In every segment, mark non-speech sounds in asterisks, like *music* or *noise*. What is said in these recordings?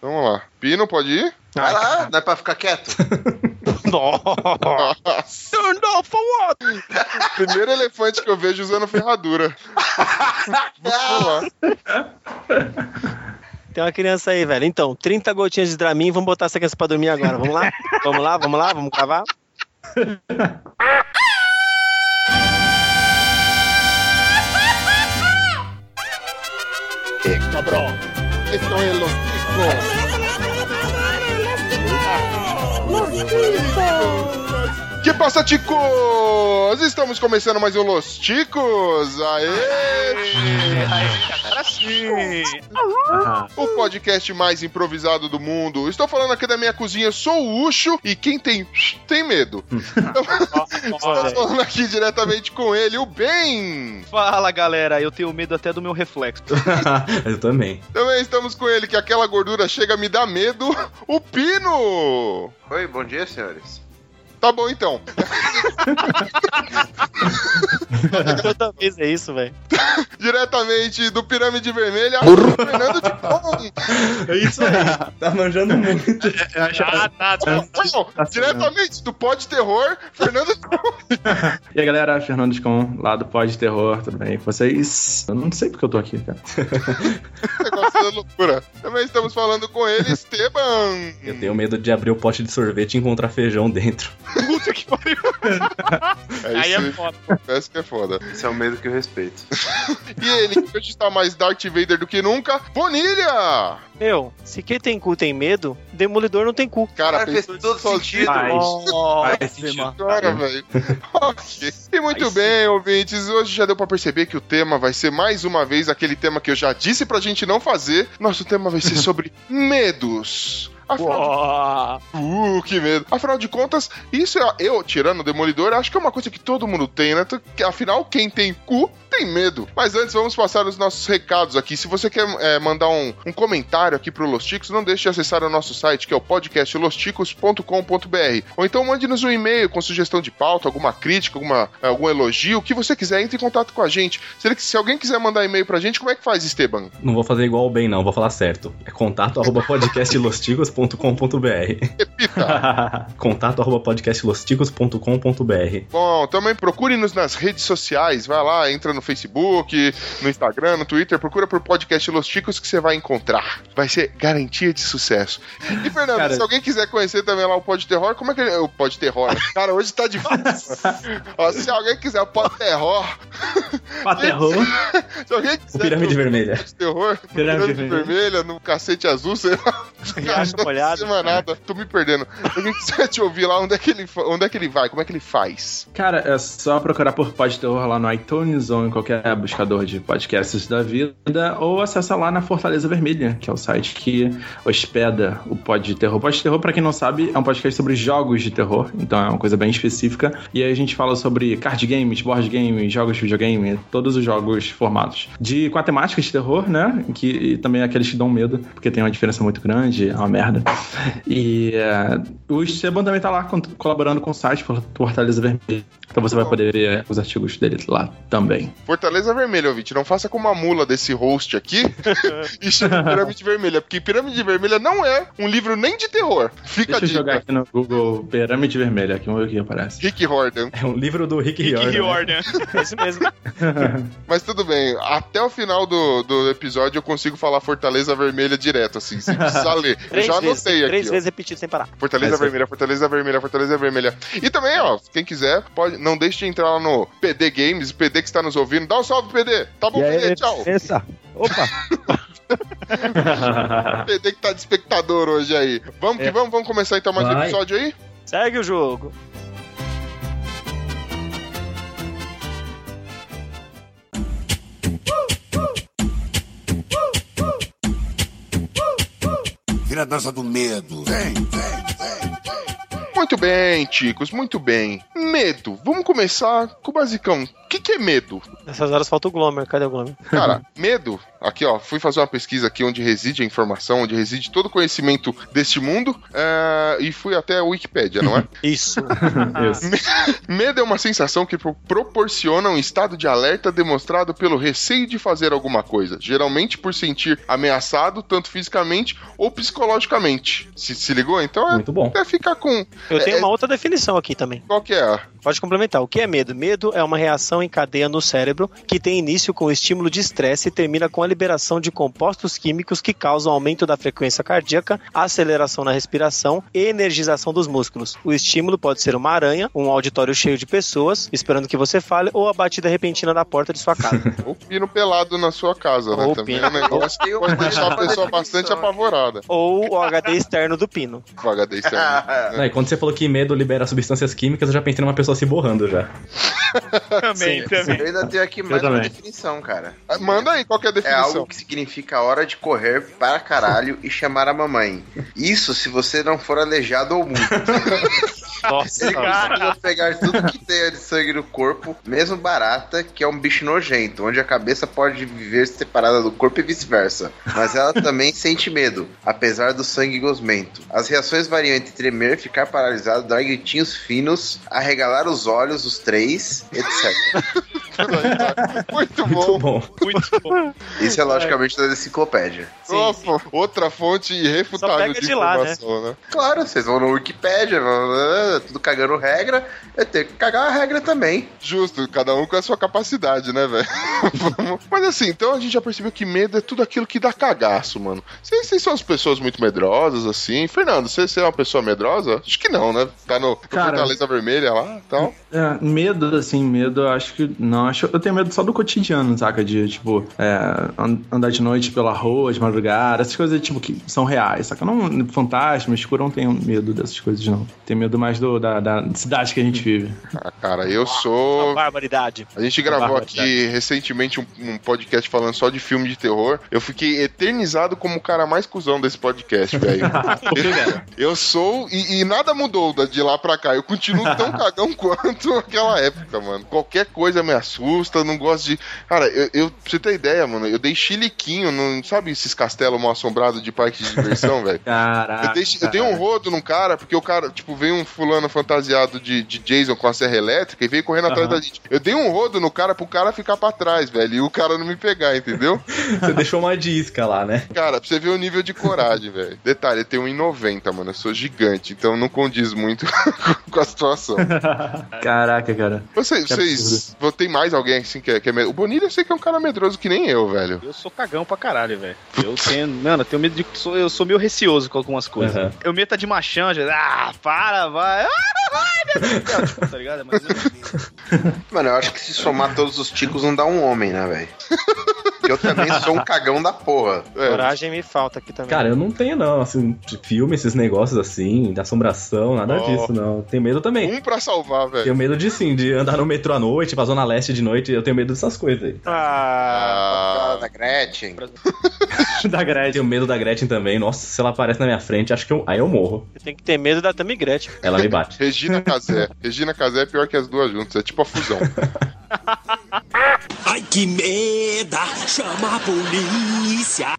Vamos lá. Pino, pode ir? Vai lá, não é pra ficar quieto? *laughs* Nossa. Turned off for what? Primeiro elefante que eu vejo usando ferradura. *laughs* Vamos lá. Tem uma criança aí, velho. Então, 30 gotinhas de Dramin, vamos botar essa criança pra dormir agora. Vamos lá? *laughs* Vamos lá, vamos lá, vamos gravar? Cabrón. Esto es los ¡Mosquito! ¡Mosquito! Que passa, ticos? Estamos começando mais um Los Ticos. Aê! Agora sim! O podcast mais improvisado do mundo. Estou falando aqui da minha cozinha, sou o Ucho e quem tem tem medo. *laughs* Estou falando aqui diretamente com ele, o Ben. Fala galera, eu tenho medo até do meu reflexo. *laughs* Eu também. Também estamos com ele, que aquela gordura chega a me dar medo, o Pino. Oi, bom dia, senhores. Tá bom então. Toda vez é isso, velho. Diretamente do Pirâmide Vermelha, Fernando de Pão. É isso aí. Tá manjando muito. ah, tá, tá. Não, diretamente do Pod Terror, Fernando de Pão. E aí, galera, Fernando Scon, lá do Pod Terror, tudo bem com vocês? Eu não sei porque eu tô aqui, cara. *laughs* Negócio da loucura. Também estamos falando com ele, Esteban. Eu tenho medo de abrir o pote de sorvete e encontrar feijão dentro. Puta que pariu. *laughs* É Aí é foda. parece que é foda. Esse é o medo que eu respeito. *laughs* E ele, que hoje está mais Darth Vader do que nunca, Bonilha! Meu, se quem tem cu tem medo, demolidor não tem cu. Cara, Cara, fez todo sentido. Faz. Nossa, Faz sentido. Agora, velho. Ok. E muito Aí bem, ouvintes. Hoje já deu pra perceber que o tema vai ser mais uma vez aquele tema que eu já disse pra gente não fazer. Nosso tema vai ser sobre *laughs* medos. Afinal de. Uh, que medo. Afinal de contas, isso é, eu, tirando o Demolidor, acho que é uma coisa que todo mundo tem, né? Afinal, quem tem cu tem medo. Mas antes, vamos passar os nossos recados aqui. Se você quer é, mandar um, um comentário aqui pro Los Ticos, não deixe de acessar o nosso site, que é o podcastlosticos.com.br. Ou então mande-nos um e-mail com sugestão de pauta, alguma crítica, alguma, algum elogio, o que você quiser, entre em contato com a gente. Se, alguém quiser mandar e-mail pra gente, como é que faz, Esteban? Não vou fazer igual o bem, não, vou falar certo. É contato *laughs* arroba podcastlosticos.com.br Repita. *laughs* Contato arroba podcastlosticos.com.br Bom, também procure-nos nas redes sociais. Vai lá, entra no Facebook, no Instagram, no Twitter, procura por podcast Los Ticos que você vai encontrar. Vai ser garantia de sucesso. E, Fernando, Cara- se alguém quiser conhecer também lá o Pod Terror, como é que ele. O Pod Terror. Cara, hoje tá difícil. Ó, se alguém quiser o Pod Terror. Paterrou. *laughs* Se alguém quiser. O Pirâmide Vermelha. Pod Terror, Pirâmide Pirâmide Vermelha, no cacete azul, sei lá. Riacho molhado. Não sei mais nada. Tô me perdendo. Se alguém quiser te ouvir lá, onde é que ele, onde é que ele vai? Como é que ele faz? Cara, é só procurar por Pod Terror lá no iTunes ou qualquer buscador de podcasts da vida, ou acessa lá na Fortaleza Vermelha, que é o site que hospeda o Pod Terror. Pod Terror, pra quem não sabe, é um podcast sobre jogos de terror, então é uma coisa bem específica. E aí a gente fala sobre card games, board games, jogos de videogame, todos os jogos formados. De com a temática de terror, né? Que e também aqueles que dão medo, porque tem uma diferença muito grande, é uma merda. E é, o Esteban também tá lá colaborando com o site Fortaleza Vermelha. Então você vai poder ver os artigos dele lá também. Fortaleza Vermelha, ouvinte. Não faça como a mula desse host aqui *laughs* e chame de Pirâmide Vermelha, porque Pirâmide Vermelha não é um livro nem de terror. Fica Deixa eu a jogar dica. aqui no Google Pirâmide Vermelha, aqui vamos ver o que aparece. Rick Horton. É um livro do Rick Rick Riordan. né? Riordan. É isso mesmo. *laughs* Mas tudo bem, até o final do, do episódio eu consigo falar Fortaleza Vermelha direto, assim, sem precisar ler. Eu *laughs* Três já vezes. anotei Três aqui, ó. vezes repetido sem parar. Fortaleza Essa- Vermelha, Fortaleza Vermelha, Fortaleza Vermelha. E também, ó, quem quiser, pode, não deixe de entrar lá no PD Games, o PD que está nos ouvindo. Dá um salve, PD. Tá bom, E aí, PD, tchau. Essa. Opa! *laughs* PD que tá de espectador hoje aí. Vamos que É. vamos, vamos começar então mais um episódio aí? Segue o jogo. Vira a dança do medo. Vem, vem, vem. Muito bem, Ticos, muito bem. Medo. Vamos começar com o basicão. O que, que é medo? Nessas horas falta o Glomer. Cadê o Glomer? Cara, *laughs* medo aqui ó, fui fazer uma pesquisa aqui onde reside a informação, onde reside todo o conhecimento deste mundo, é, e fui até a Wikipédia, não é? *laughs* Isso. *laughs* Medo é uma sensação que pro- proporciona um estado de alerta demonstrado pelo receio de fazer alguma coisa, geralmente por sentir ameaçado, tanto fisicamente ou psicologicamente. Se, se ligou? Então é Muito bom. até ficar com. Eu tenho É- uma outra definição aqui também. Qual que é? Pode complementar. O que é medo? Medo é uma reação em cadeia no cérebro que tem início com o estímulo de estresse e termina com a liberação de compostos químicos que causam aumento da frequência cardíaca, aceleração na respiração e energização dos músculos. O estímulo pode ser uma aranha, um auditório cheio de pessoas esperando que você fale ou a batida repentina da porta de sua casa. *laughs* Ou pino pelado na sua casa, né? Ou Também pino. é um negócio que pode deixar a pessoa bastante apavorada. ou o HD externo do pino. O HD externo. *laughs* Não, e quando você falou que medo libera substâncias químicas, eu já pensei numa pessoa se borrando já. *laughs* Também, Sim, também. Eu ainda tenho aqui mais Eu uma também. definição, cara. Ah, Manda aí, qual que é a É definição? algo que significa a hora de correr para caralho e chamar a mamãe. Isso se você não for aleijado ou mudo. *laughs* Nossa, Ele costuma pegar tudo que tem de sangue no corpo, mesmo barata, que é um bicho nojento, onde a cabeça pode viver separada do corpo e vice-versa. Mas ela *laughs* também sente medo, apesar do sangue gosmento. As reações variam entre tremer, ficar paralisado, dar gritinhos finos, arregalar os olhos, os três, etc. Muito Muito bom. Muito bom. Isso é logicamente da enciclopédia. Sim, Opa, outra fonte irrefutável de de lá, né? informação, né? Claro, vocês vão no Wikipedia, tudo cagando regra, eu tenho que cagar a regra também. Justo, cada um com a sua capacidade, né, velho? *laughs* Mas assim, então a gente já percebeu que medo é tudo aquilo que dá cagaço, mano. Vocês, vocês são as pessoas muito medrosas, assim. Fernando, você, você é uma pessoa medrosa? Acho que não, né? Tá no, no Cara- Fortaleza Vermelha lá e tal. É, medo, assim, medo, eu acho que. Não, acho eu tenho medo só do cotidiano, saca? De, tipo, é, an- andar de noite pela rua, de madrugada, essas coisas, tipo, que são reais, saca? Não, fantasma, escuro, eu não tenho medo dessas coisas, não. Tenho medo mais do, da, da cidade que a gente vive. Ah, cara, eu sou. Uma barbaridade. A gente gravou barbaridade. aqui recentemente um, um podcast falando só de filme de terror. Eu fiquei eternizado como o cara mais cuzão desse podcast, velho. *laughs* eu sou. E, e nada mudou de lá pra cá. Eu continuo tão cagão quanto *laughs* aquela época, mano. Qualquer coisa me assusta, eu não gosto de. Cara, eu, eu pra você ter ideia, mano, eu dei chiliquinho, não sabe esses castelos mal assombrados de parque de diversão, velho? *laughs* Caraca. Eu dei, eu dei um rodo num cara, porque o cara, tipo, veio um fulano fantasiado de, de Jason com a serra elétrica e veio correndo atrás da gente. Eu dei um rodo no cara pro cara ficar pra trás, velho, e o cara não me pegar, entendeu? *laughs* Você deixou uma disca lá, né? Cara, pra você ver o nível de coragem, velho. Detalhe, eu tenho 1,90, mano, eu sou gigante, então não condiz muito *laughs* com a situação. *laughs* Caraca, cara. Vocês, vocês vo- tem mais alguém assim que é, que é O Bonilha eu sei que é um cara medroso que nem eu, velho. Eu sou cagão pra caralho, velho. Eu tenho. Mano, eu tenho medo de. sou- eu sou meio receoso com algumas coisas. Uhum. Eu meto a de machão, já. Ah, para, vai. Ai, meu Deus. Tipo, *laughs* tá ligado? Mas, Mano, eu acho que se somar todos os ticos não dá um homem, né, velho? Eu também sou um cagão da porra. É, Coragem me falta aqui também. Cara, eu não tenho, não, assim, de filme, esses negócios assim, de assombração, nada Oh. disso, não. Tenho medo também. um pra salvar, velho. Tenho medo de sim, de andar no metrô à noite, pra zona leste de noite, eu tenho medo dessas coisas aí. Ah, Ah, Da Gretchen. *laughs* da Gretchen. Tenho medo da Gretchen também. Nossa, se ela aparece na minha frente, acho que eu, aí eu morro. eu tenho que ter medo da Tammy Gretchen. Ela me bate. Regina Casé. Regina Casé é pior que as duas juntas, é tipo a fusão. Ai que merda! Chama a polícia!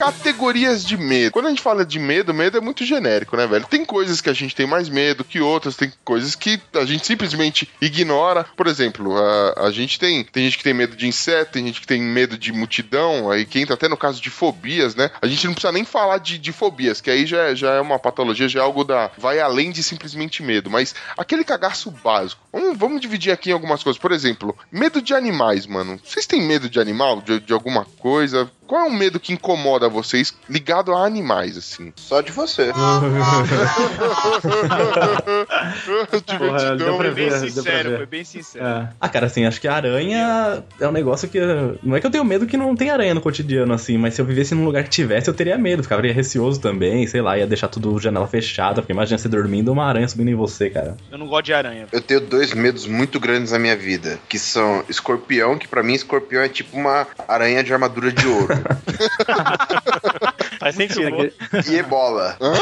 Categorias de medo. Quando a gente fala de medo, medo é muito genérico, né, velho? Tem coisas que a gente tem mais medo que outras, tem coisas que a gente simplesmente ignora. Por exemplo, a, a gente tem, tem gente que tem medo de inseto, tem gente que tem medo de multidão, aí que entra até no caso de fobias, né? A gente não precisa nem falar de, de fobias, que aí já, é- já é uma patologia, já é algo da. vai além de simplesmente medo. Mas aquele cagaço básico. Vamos, vamos dividir aqui em algumas coisas. Por exemplo, medo de animais, mano. Vocês têm medo de animal? De, de alguma coisa? Qual é o medo que incomoda vocês ligado a animais, assim? Só de você. *laughs* *laughs* Porra, deu pra foi bem ver, deu pra sincero, ver. foi bem sincero. É. Ah, cara, assim, acho que a aranha é um negócio que. Não é que eu tenho medo que não tem aranha no cotidiano, assim, mas se eu vivesse num lugar que tivesse, eu teria medo, ficaria receoso também, sei lá, ia deixar tudo janela fechada, porque imagina você dormindo uma aranha subindo em você, cara. Eu não gosto de aranha. Eu tenho dois medos muito grandes na minha vida, que são escorpião, que pra mim escorpião é tipo uma aranha de armadura de ouro. *laughs* *laughs* Faz sentido. E ebola. Hã?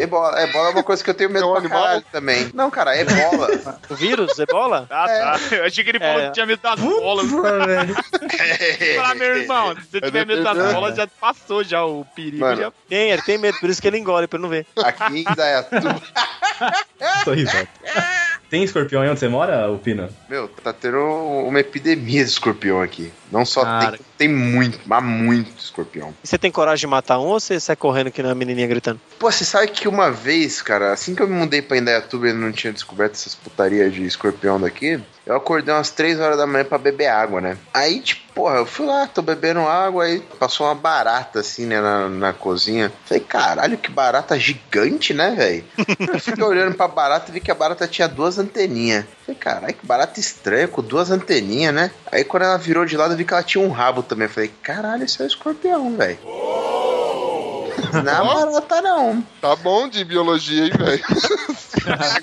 Ebola, ebola é uma coisa que eu tenho medo É pra caralho também. Não, cara, ebola. O vírus, ebola? Ah, tá. Eu achei que ele falou É. que tinha medo das bolas. Falar, meu irmão, se você tiver medo das bolas, já passou já o perigo. Mano. Já... Tem, ele tem medo, por isso que ele engole, pra não ver. Aqui em Dayatuba, Sorrisão. *laughs* Tem escorpião aí onde você mora, o Pino? meu, tá tendo uma epidemia de escorpião aqui. Não só Cara. tem, tem muito, mas muito escorpião. E você tem coragem de matar um ou você sai correndo que nem a menininha gritando? Pô, você sabe que uma vez, cara, assim que eu me mudei pra Indaiatuba e não tinha descoberto essas putarias de escorpião daqui, eu acordei umas 3 horas da manhã pra beber água, né? Aí, tipo, porra, eu fui lá, tô bebendo água, aí passou uma barata assim, né, na, na cozinha. Falei, caralho, que barata gigante, né, velho? *laughs* Eu fiquei olhando pra barata e vi que a barata tinha duas anteninhas. Falei, caralho, que barata estranha, com duas anteninhas, né? Aí quando ela virou de lado, eu vi que ela tinha um rabo também. Falei, caralho, isso é um escorpião, velho. *laughs* Não é barata, não. Tá bom de biologia, hein, velho?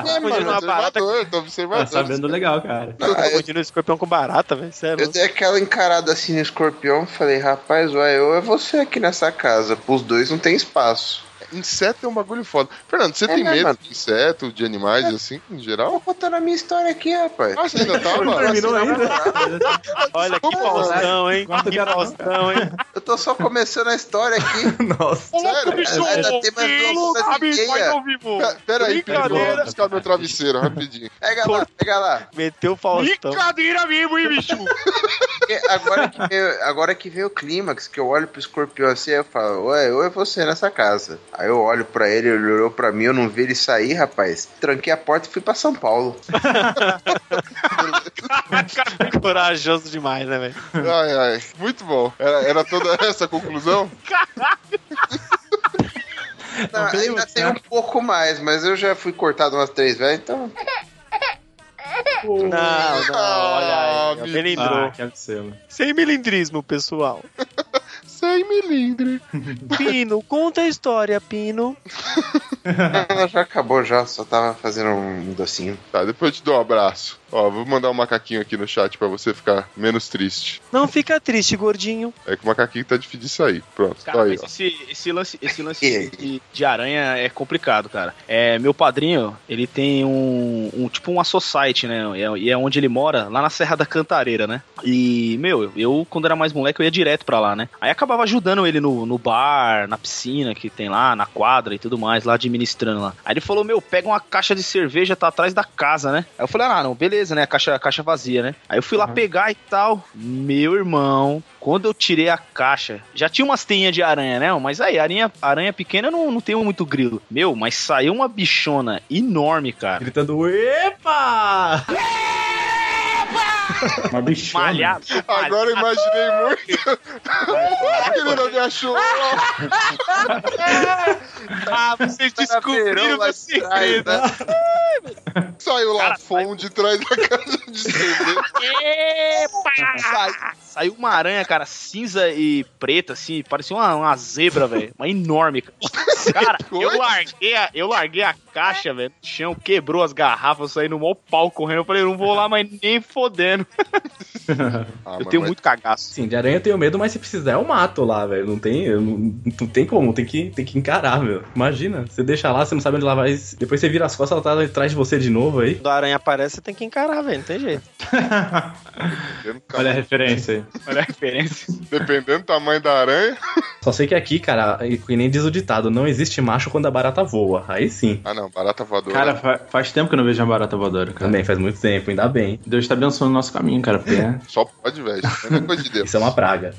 É, mano, barata Observador, tô Tá observador. sabendo legal, cara. Aí eu, escorpião com barata, velho. Sério. eu dei aquela encarada assim no escorpião. Falei, rapaz, ué, eu é você aqui nessa casa. Pros dois não tem espaço. Inseto é um bagulho foda. Fernando, você É, tem né, medo mano? de inseto, de animais, assim, em Tô geral? contando a minha história aqui, rapaz. Ah, você ainda tava? Terminou ainda? *laughs* Olha que Faustão, hein? Guarda Que Faustão, hein? Eu tô só começando a história aqui. *laughs* Nossa. Sério? bicho, ainda tem mais duas horas e sabe, meia. faz ao vivo. Pe- Pera aí, Pedro, Brincadeira. vou buscar meu travesseiro, rapidinho. Pega lá, pega lá. Meteu o Faustão. Brincadeira mesmo, hein, bicho? *laughs* Porque agora que veio, agora que veio o clímax, que eu olho pro escorpião assim, eu falo, ué, eu é você nessa casa. Aí eu olho pra ele, ele olhou pra mim, eu não vi ele sair, rapaz. Tranquei a porta e fui pra São Paulo. *laughs* Corajoso demais, né, velho? Ai, ai, muito bom. Era, era toda essa a conclusão? Não, bem ainda tem um pouco mais, mas eu já fui cortado umas três vezes, então. *laughs* Não, não, olha aí. Ah, ó, Melindrou. Ah. Sem melindrismo, pessoal. *laughs* Sem milindre. Pino, conta a história, Pino. *laughs* Ela já acabou já, só tava fazendo um docinho. Tá, depois eu te dou um abraço. Ó, vou mandar um macaquinho aqui no chat pra você ficar menos triste. Não fica triste, gordinho. É que o macaquinho tá difícil de sair. Pronto, Cara, tá aí, esse, esse lance, esse lance de, de aranha é complicado, cara. É, meu padrinho, ele tem um, um tipo uma society, né? E é, e é onde ele mora, lá na Serra da Cantareira, né? E, meu, eu, quando era mais moleque, eu ia direto pra lá, né? Aí acabava ajudando ele no, no bar, na piscina que tem lá, na quadra e tudo mais, lá administrando lá. Aí ele falou, meu, pega uma caixa de cerveja, tá atrás da casa, né? Aí eu falei, ah, não, beleza, né? A caixa, a caixa vazia, né? Aí eu fui lá pegar e tal. Meu irmão, quando eu tirei a caixa, já tinha umas teinhas de aranha, né? Mas aí, aranha, aranha pequena não, não tem muito grilo. Meu, mas saiu uma bichona enorme, cara. Gritando, epa! *laughs* Uma bichona. Malhado. Agora eu imaginei muito. Ele não me achou. Ah, vocês descobriram meu segredo. Saiu lá Cara, fome de trás da casa de cerveja. Sai- Saiu uma aranha, cara, cinza e preta, assim, parecia uma, uma zebra, velho. Uma enorme. Cara, eu coisa. larguei, a, eu larguei a caixa, velho, no chão, quebrou as garrafas, saí no maior pau correndo. Eu falei, não vou lá, mas nem fodendo. *laughs* Ah, eu mas tenho vai- muito cagaço. Sim, de aranha eu tenho medo, mas se precisar eu mato lá, velho. Não tem, não, não tem como, tem que, tem que encarar, meu. Imagina, você deixa lá, você não sabe onde ela vai. Depois você vira as costas, ela tá atrás de você de novo aí. Quando a aranha aparece, você tem que encarar, velho. Não tem jeito. *laughs* Olha a referência aí. Olha a referência. Dependendo do tamanho da aranha. Só sei que aqui, cara, e que nem diz o ditado, não existe macho quando a barata voa. Aí sim. Ah, não, barata voadora. Cara, fa- faz tempo que eu não vejo uma barata voadora, cara. Também faz muito tempo, ainda bem. Deus tá abençoando o nosso caminho, cara, porque é... Só pode, velho. É coisa de Deus. Isso é uma praga.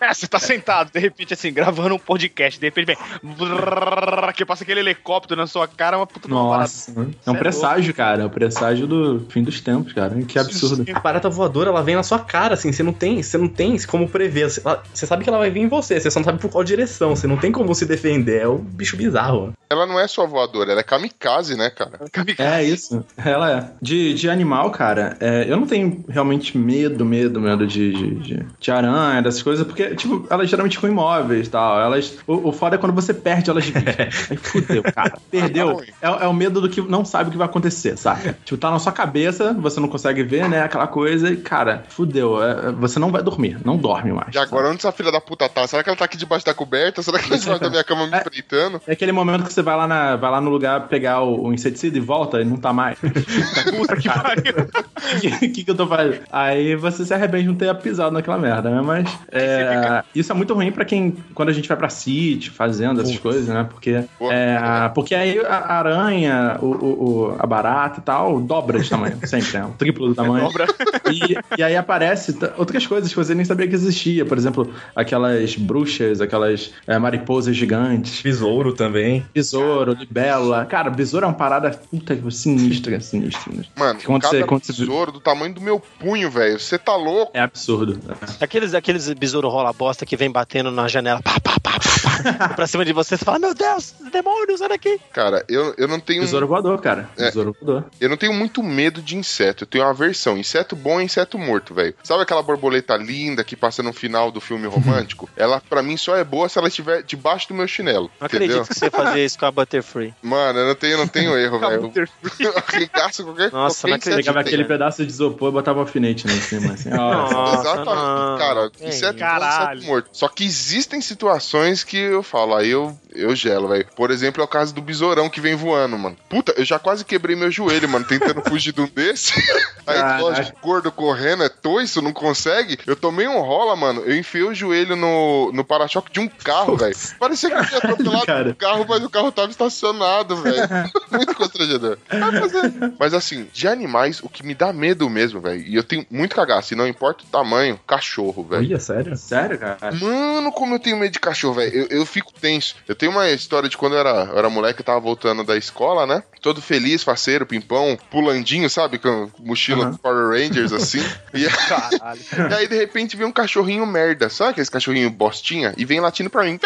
É, você tá sentado, de repente, assim, gravando um podcast, de repente vem. brrr, Que passa aquele helicóptero na sua cara, uma puta de uma Nossa. É um é presságio, cara. É um presságio do fim dos tempos, cara. Que absurdo. A barata voadora, ela vem na sua cara, assim, você não tem, você não tem como prever. Você, ela- você sabe que ela vai vir em você, você só não sabe por qual direção, você não tem como se defender. É um bicho bizarro. Ela não é só voadora, ela é kamikaze, né, cara? É isso. Ela é. De, de animal, cara, é, eu não tenho realmente medo, medo, medo de, de, de, de aranha, dessas coisas, porque, tipo, elas geralmente ficam imóveis e tal. Elas. O, o foda é quando você perde elas de vista. *laughs* Aí fudeu, cara. Perdeu. É, é o medo do que não sabe o que vai acontecer, saca? Tipo, tá na sua cabeça, você não consegue ver, né? Aquela coisa, e, cara, fudeu. É, é, você não vai dormir. Não dorme mais. E agora, onde essa filha da puta tá? Será que ela tá aqui debaixo da coberta? Será que eles debaixo da minha cama me espreitando? É aquele momento que você vai lá, na, vai lá no lugar pegar o, o inseticida e volta e não tá mais. *laughs* Puta que pariu. O que, que, que eu tô fazendo? Aí você se arrepende de não ter pisado naquela merda, né? Mas é, isso é muito ruim pra quem. Quando a gente vai pra sítio, fazenda, essas coisas, né? Porque, é, porque aí a aranha, o, o- o- a barata e tal, dobra de tamanho, *laughs* sempre, né? O triplo do tamanho. Dobra. E, e aí aparece outras coisas que você nem sabia que existia. Por exemplo, aquelas bruxas, aquelas é, mariposas gigantes. Besouro também. Besouro, libélula. Cara, besouro é uma parada puta sinistra, *laughs* sinistra. sinistra. Mano, Quando cada você- quando você- besouro do tamanho do meu punho, velho. Você tá louco? É absurdo. Aqueles, aqueles besouro rola bosta que vem batendo na janela, pá, pá, pá, pá, pá, *laughs* pra cima de você, você fala, meu Deus, demônios, olha aqui. Cara, eu, eu não tenho. Besouro voador, cara. É. Besouro voador. Eu não tenho muito medo de inseto, eu tenho uma aversão. Inseto bom é inseto morto, velho. Sabe aquela borboleta linda que passa no final do filme *laughs* romântico? ela, pra mim, só é boa se ela estiver debaixo do meu chinelo. Não entendeu? acredito que você ia fazer isso com a Butterfree. Mano, eu não tenho, não tenho *laughs* erro, velho. *laughs* Arregaço qualquer, Nossa, qualquer não inseto Pegava que aquele pedaço de isopor e botava alfinete lá em cima, assim. Nossa, Exatamente, não. cara. Bom, Caralho. inseto morto. Só que existem situações que eu falo, aí eu, eu gelo, velho. Por exemplo, é o caso do besourão que vem voando, mano. Puta, eu já quase quebrei meu joelho, mano, tentando *laughs* fugir de um desse. Aí, Caraca. lógico, gordo correndo, é toiço, não consegue. Eu tomei um rola, mano. Eu enfiei o joelho no, no para-choque de um carro, velho. Parecia que eu tinha atropelado Cara. um carro, mas o carro tava estacionado, velho. *laughs* Muito constrangedor. Mas, é- Mas assim, de animais, o que me dá medo mesmo, velho. E eu tenho muito cagaço, e não importa o tamanho, cachorro, velho. Olha, sério? Sério, cara? Mano, como eu tenho medo de cachorro, velho. Eu, eu fico tenso. Eu tenho uma história de quando eu era, eu era moleque, eu tava voltando da escola, né? Todo feliz, faceiro, pimpão, pulandinho, sabe? Com mochila Aham. Power Rangers, assim. *laughs* e, Caralho. e aí, de repente, vem um cachorrinho merda. Sabe aqueles cachorrinho bostinha? E vem latindo pra mim.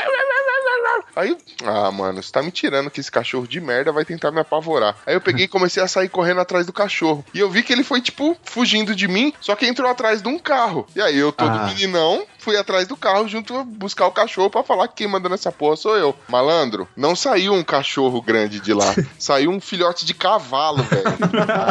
Aí, ah, mano, você tá me tirando que esse cachorro de merda vai tentar me apavorar. Aí eu peguei e comecei a sair correndo atrás do cachorro. E eu vi que ele foi, tipo, fugindo de mim, só que entrou atrás de um carro. E aí eu, todo Ah. meninão, fui atrás do carro junto buscar o cachorro pra falar que quem manda nessa porra sou eu. Malandro, não saiu um cachorro grande de lá. *laughs* saiu um filhote de cavalo, velho.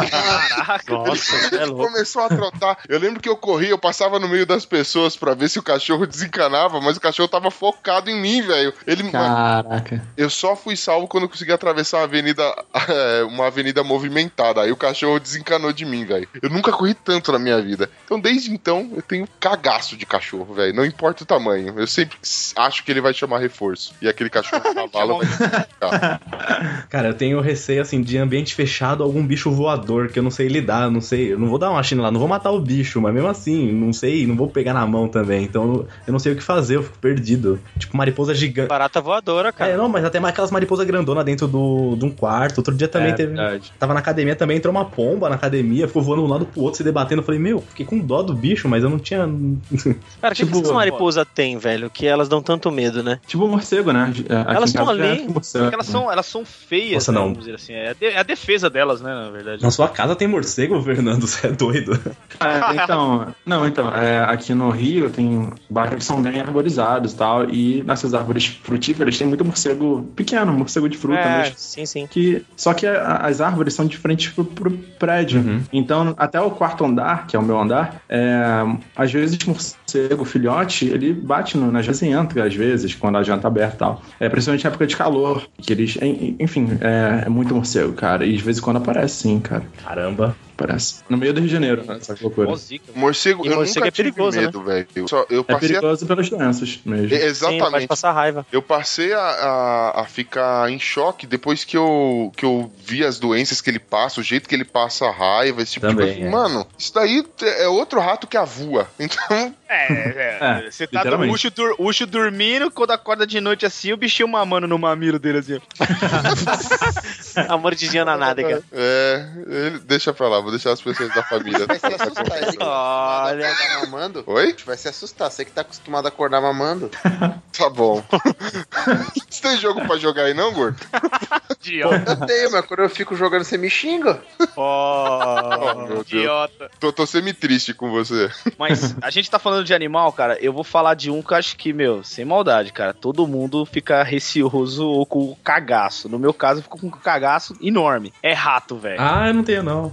Caraca. Nossa, você é louco. Começou a trotar. Eu lembro que eu corria, eu passava no meio das pessoas pra ver se o cachorro desencanava, mas o cachorro tava focado em mim, velho. Ele, mano, Caraca. eu só fui salvo quando eu consegui atravessar uma avenida, *laughs* uma avenida movimentada. Aí o cachorro desencanou de mim, velho. Eu nunca corri tanto na minha vida. Então, desde então, eu tenho cagaço de cachorro, velho. Não importa o tamanho. Eu sempre acho que ele vai chamar reforço. E aquele cachorro *laughs* cavalo vai ficar. *laughs* Cara, eu tenho receio, assim, de ambiente fechado, algum bicho voador que eu não sei lidar, eu não sei. Eu não vou dar uma china lá, não vou matar o bicho, mas mesmo assim, não sei, não vou pegar na mão também. Então eu não sei o que fazer, eu fico perdido. Tipo, mariposa gigante. Barata voadora, cara. É, não, mas até mais aquelas mariposas grandonas dentro do, de um quarto. Outro dia também É, teve. verdade. Tava na academia também, entrou uma pomba na academia, ficou voando de um lado pro outro, se debatendo. Eu falei, meu, fiquei com dó do bicho, mas eu não tinha. *laughs* Cara, o que, tipo, que essas mariposas têm, velho? Que elas dão tanto medo, né? Tipo um morcego, né? É, aqui Elas em tão casa já é ali. tipo morcego. Elas são, elas são feias, Nossa, né, não. vamos dizer assim. É a, de- é a defesa delas, né, na verdade. Na sua casa tem morcego, Fernando, *laughs* você é doido. É, então, não, então, é, aqui no Rio tem bairros que são bem arborizados e tal, e nessas árvores frutíferas tem muito morcego pequeno, morcego de fruta é, mesmo. sim, sim. Que, só que a- as árvores são de frente pro, pro prédio. Uhum. Então, até o quarto andar, que é o meu andar, é, às vezes morcego filhote, ele bate no, na janta e entra, às vezes, quando a janta tá aberta e tal. É, principalmente na época de calor, que eles, en- enfim, é, é muito morcego, cara. E de vez em quando aparece sim, cara. Caramba. Aparece. No meio do Rio de Janeiro, né? Essa loucura. Morcego, E eu morcego nunca é perigoso, tive medo, velho. Eu, só- eu É passei a- perigoso pelas doenças mesmo. É, Sim, Exatamente. passar raiva. Eu passei a, a, a ficar em choque depois que eu, que eu vi as doenças que ele passa, o jeito que ele passa a raiva, esse tipo Também, de coisa. é. Mano, isso daí é outro rato que avua. *laughs* Então, É, é. É, Você tá do. Ucho, dur, Ucho dormindo, quando acorda de noite assim, o bichinho mamando no mamilo dele assim. A mordidinha na nádega. é. Ele, deixa pra lá, vou deixar as pessoas da família. Vai se assustar, ele que Olha. tá mamando. Oi? Vai se assustar, você que tá acostumado a acordar mamando. *laughs* Tá bom. *laughs* Você tem jogo pra jogar aí, não, gordo? *laughs* Idiota. Eu tenho, mas quando eu fico jogando, você me xinga. Oh, Oh. meu Deus. Idiota. Tô, tô semi-triste com você. Mas *laughs* a gente tá falando de animal, cara. Eu vou falar de um que eu acho que, meu, sem maldade, cara. Todo mundo fica receoso ou com cagaço. No meu caso, eu fico com um cagaço enorme. É rato, velho. Ah, eu não tenho, não.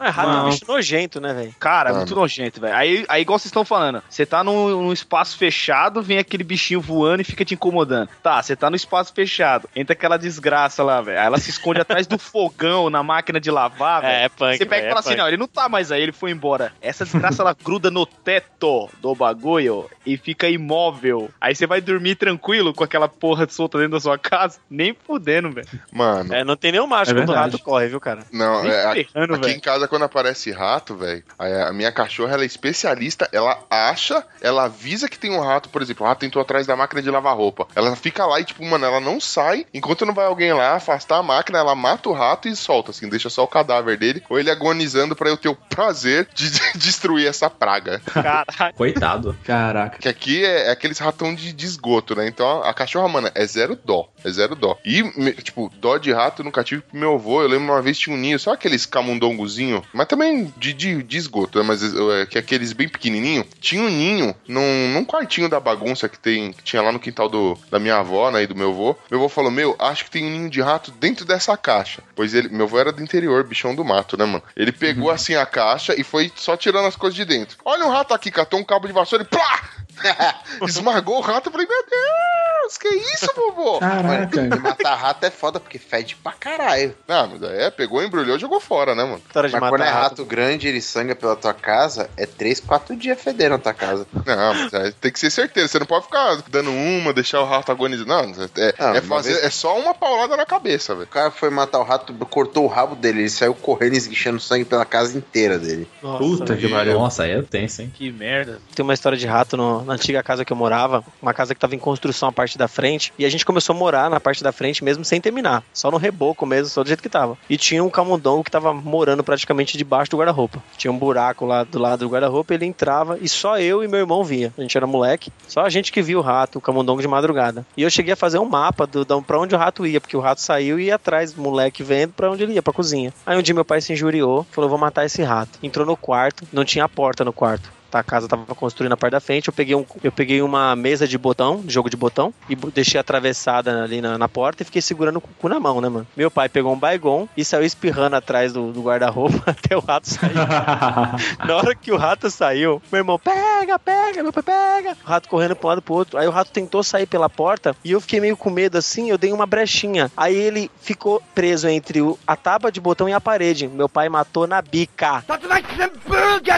É, rato é um bicho nojento, né, velho? Cara, é Mano. muito nojento, velho. Aí, aí, igual vocês estão falando, você tá num, num espaço fechado, vem aquele bichinho voando e fica te incomodando. Tá, você tá no espaço fechado, entra aquela desgraça lá, velho. Aí ela se esconde *laughs* atrás do fogão, na máquina de lavar, velho. É, é punk, Você pega velho, e fala é assim, punk. não, ele não tá mais aí, ele foi embora. Essa desgraça, ela gruda no teto do bagulho e fica imóvel. Aí você vai dormir tranquilo com aquela porra solta dentro da sua casa, nem fudendo, velho. Mano, É, não tem nenhum macho É quando o rato corre, viu, cara? não, Nem é, aqui, ferrando, aqui em velho. Casa, quando aparece rato, velho, a minha cachorra, ela é especialista, ela acha, ela avisa que tem um rato, por exemplo, o rato entrou atrás da máquina de lavar roupa. Ela fica lá e, tipo, mano, ela não sai, enquanto não vai alguém lá afastar a máquina, ela mata o rato e solta, assim, deixa só o cadáver dele, ou ele agonizando pra eu ter o prazer de *laughs* destruir essa praga. Caralho. Coitado. Caraca. Que aqui é, é aqueles ratão de, de esgoto, né? Então a cachorra, mano, é zero dó. É zero dó. E, tipo, dó de rato eu nunca tive pro meu avô. Eu lembro uma vez tinha um ninho, só aqueles camundongozinho, mas também de, de, de esgoto, né? Mas é, que aqueles bem pequenininho. Tinha um ninho num, num quartinho da bagunça que, tem, que tinha lá no quintal do, da minha avó, né? E do meu avô. Meu avô falou: Meu, acho que tem um ninho de rato dentro dessa caixa. Pois ele, meu avô era do interior, bichão do mato, né, mano? Ele pegou assim a caixa e foi só tirando as coisas de dentro. Olha um rato aqui, catou um cabo de vassoura e plá! *laughs* Esmagou o rato. Eu falei, meu Deus, que isso, vovô? *laughs* Caraca. E matar rato é foda porque fede pra caralho. Não, mas é, pegou, embrulhou e jogou fora, né, mano? História de Mas quando é rato. rato grande, ele sangra pela tua casa, é 3, 4 dias fedendo na tua casa. Não, mas é, tem que ser certeza. Você não pode ficar dando uma, deixar o rato agonizando. Não, é, Ah, é uma fazer, vez- é só uma paulada na cabeça, velho. O cara foi matar o rato, cortou o rabo dele, ele saiu correndo, esguichando sangue pela casa inteira dele. Nossa, Puta que pariu. Nossa, aí é tenso, hein? Que merda. Tem uma história de rato no- na antiga casa que eu morava, uma casa que tava em construção a parte da frente, e a gente começou a morar na parte da frente mesmo sem terminar, só no reboco mesmo, só do jeito que tava. E tinha um camundongo que tava morando praticamente debaixo do guarda-roupa. Tinha um buraco lá do lado do guarda-roupa, ele entrava e só eu e meu irmão via. A gente era moleque, só a gente que via o rato, o camundongo de madrugada. E eu cheguei a fazer um mapa do, da- pra onde o rato ia, porque o rato saiu e ia atrás, moleque vendo pra onde ele ia, pra cozinha. Aí um dia meu pai se injuriou, falou: vou matar esse rato. Entrou no quarto, não tinha porta no quarto a casa tava construindo na parte da frente, eu peguei, um, eu peguei uma mesa de botão, de jogo de botão, e deixei atravessada ali na, na porta e fiquei segurando com o cu na mão, né, mano? Meu pai pegou um baigon e saiu espirrando atrás do, do guarda-roupa *laughs* até o rato sair. *laughs* na hora que o rato saiu, meu irmão, pega, pega, meu pai, pega. O rato correndo pra um lado pro outro. Aí o rato tentou sair pela porta e eu fiquei meio com medo assim, eu dei uma brechinha. Aí ele ficou preso entre o- a tábua de botão e a parede. Meu pai matou na bica.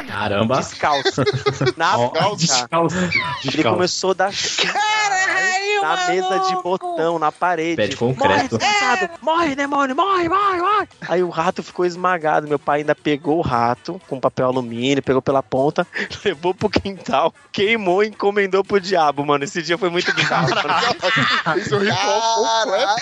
Caramba. Descalço. *laughs* Na Ó, calça. Descalço. Ele Descalço. começou a dar na mesa de botão, na parede. Pé de concreto. Morre, desgraçado! Morre, demônio! Morre, morre, morre! Aí o rato ficou esmagado. Meu pai ainda pegou o rato com papel alumínio, pegou pela ponta, *laughs* levou pro quintal, queimou e encomendou pro diabo, mano. Esse dia foi muito bizarro. mano. Fez um ritual.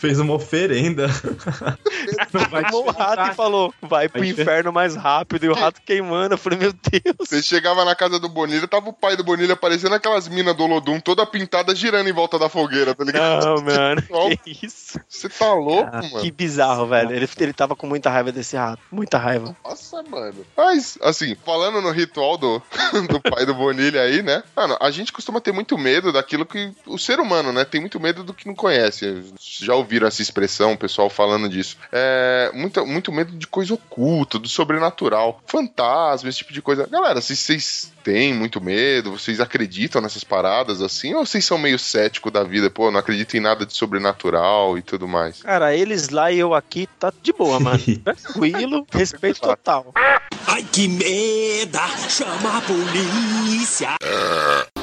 Fez uma oferenda. *laughs* Não vai Queimou o rato e falou: vai pro Vai inferno mais rápido. E o rato queimando. Eu falei, meu Deus. Você chegava na casa do Bonilha, tava o pai do Bonilha parecendo aquelas minas do Olodum, toda pintada girando em volta da fogueira, tá ligado? Não, mano. *laughs* Que isso? Você tá louco, mano? Que bizarro, velho. Ele, ele tava com muita raiva desse rato. Muita raiva. Nossa, mano. Mas, assim, falando no ritual do, *laughs* do pai do Bonilha aí, né? Mano, a gente costuma ter muito medo daquilo que. O ser humano, né? Tem muito medo do que não conhece. Já ouviram essa expressão, o pessoal falando disso. É. Muito, muito medo de coisa oculta, do sobrenatural. Fantasma, esse tipo de coisa. Galera, se vocês têm muito medo, vocês acreditam nessas paradas assim? Ou vocês são meio céticos da vida? Pô, não acreditam em nada de sobrenatural e tudo mais? Cara, eles lá e eu aqui tá de boa, mano. *laughs* Tranquilo, respeito total. Ai que merda! Chama a polícia!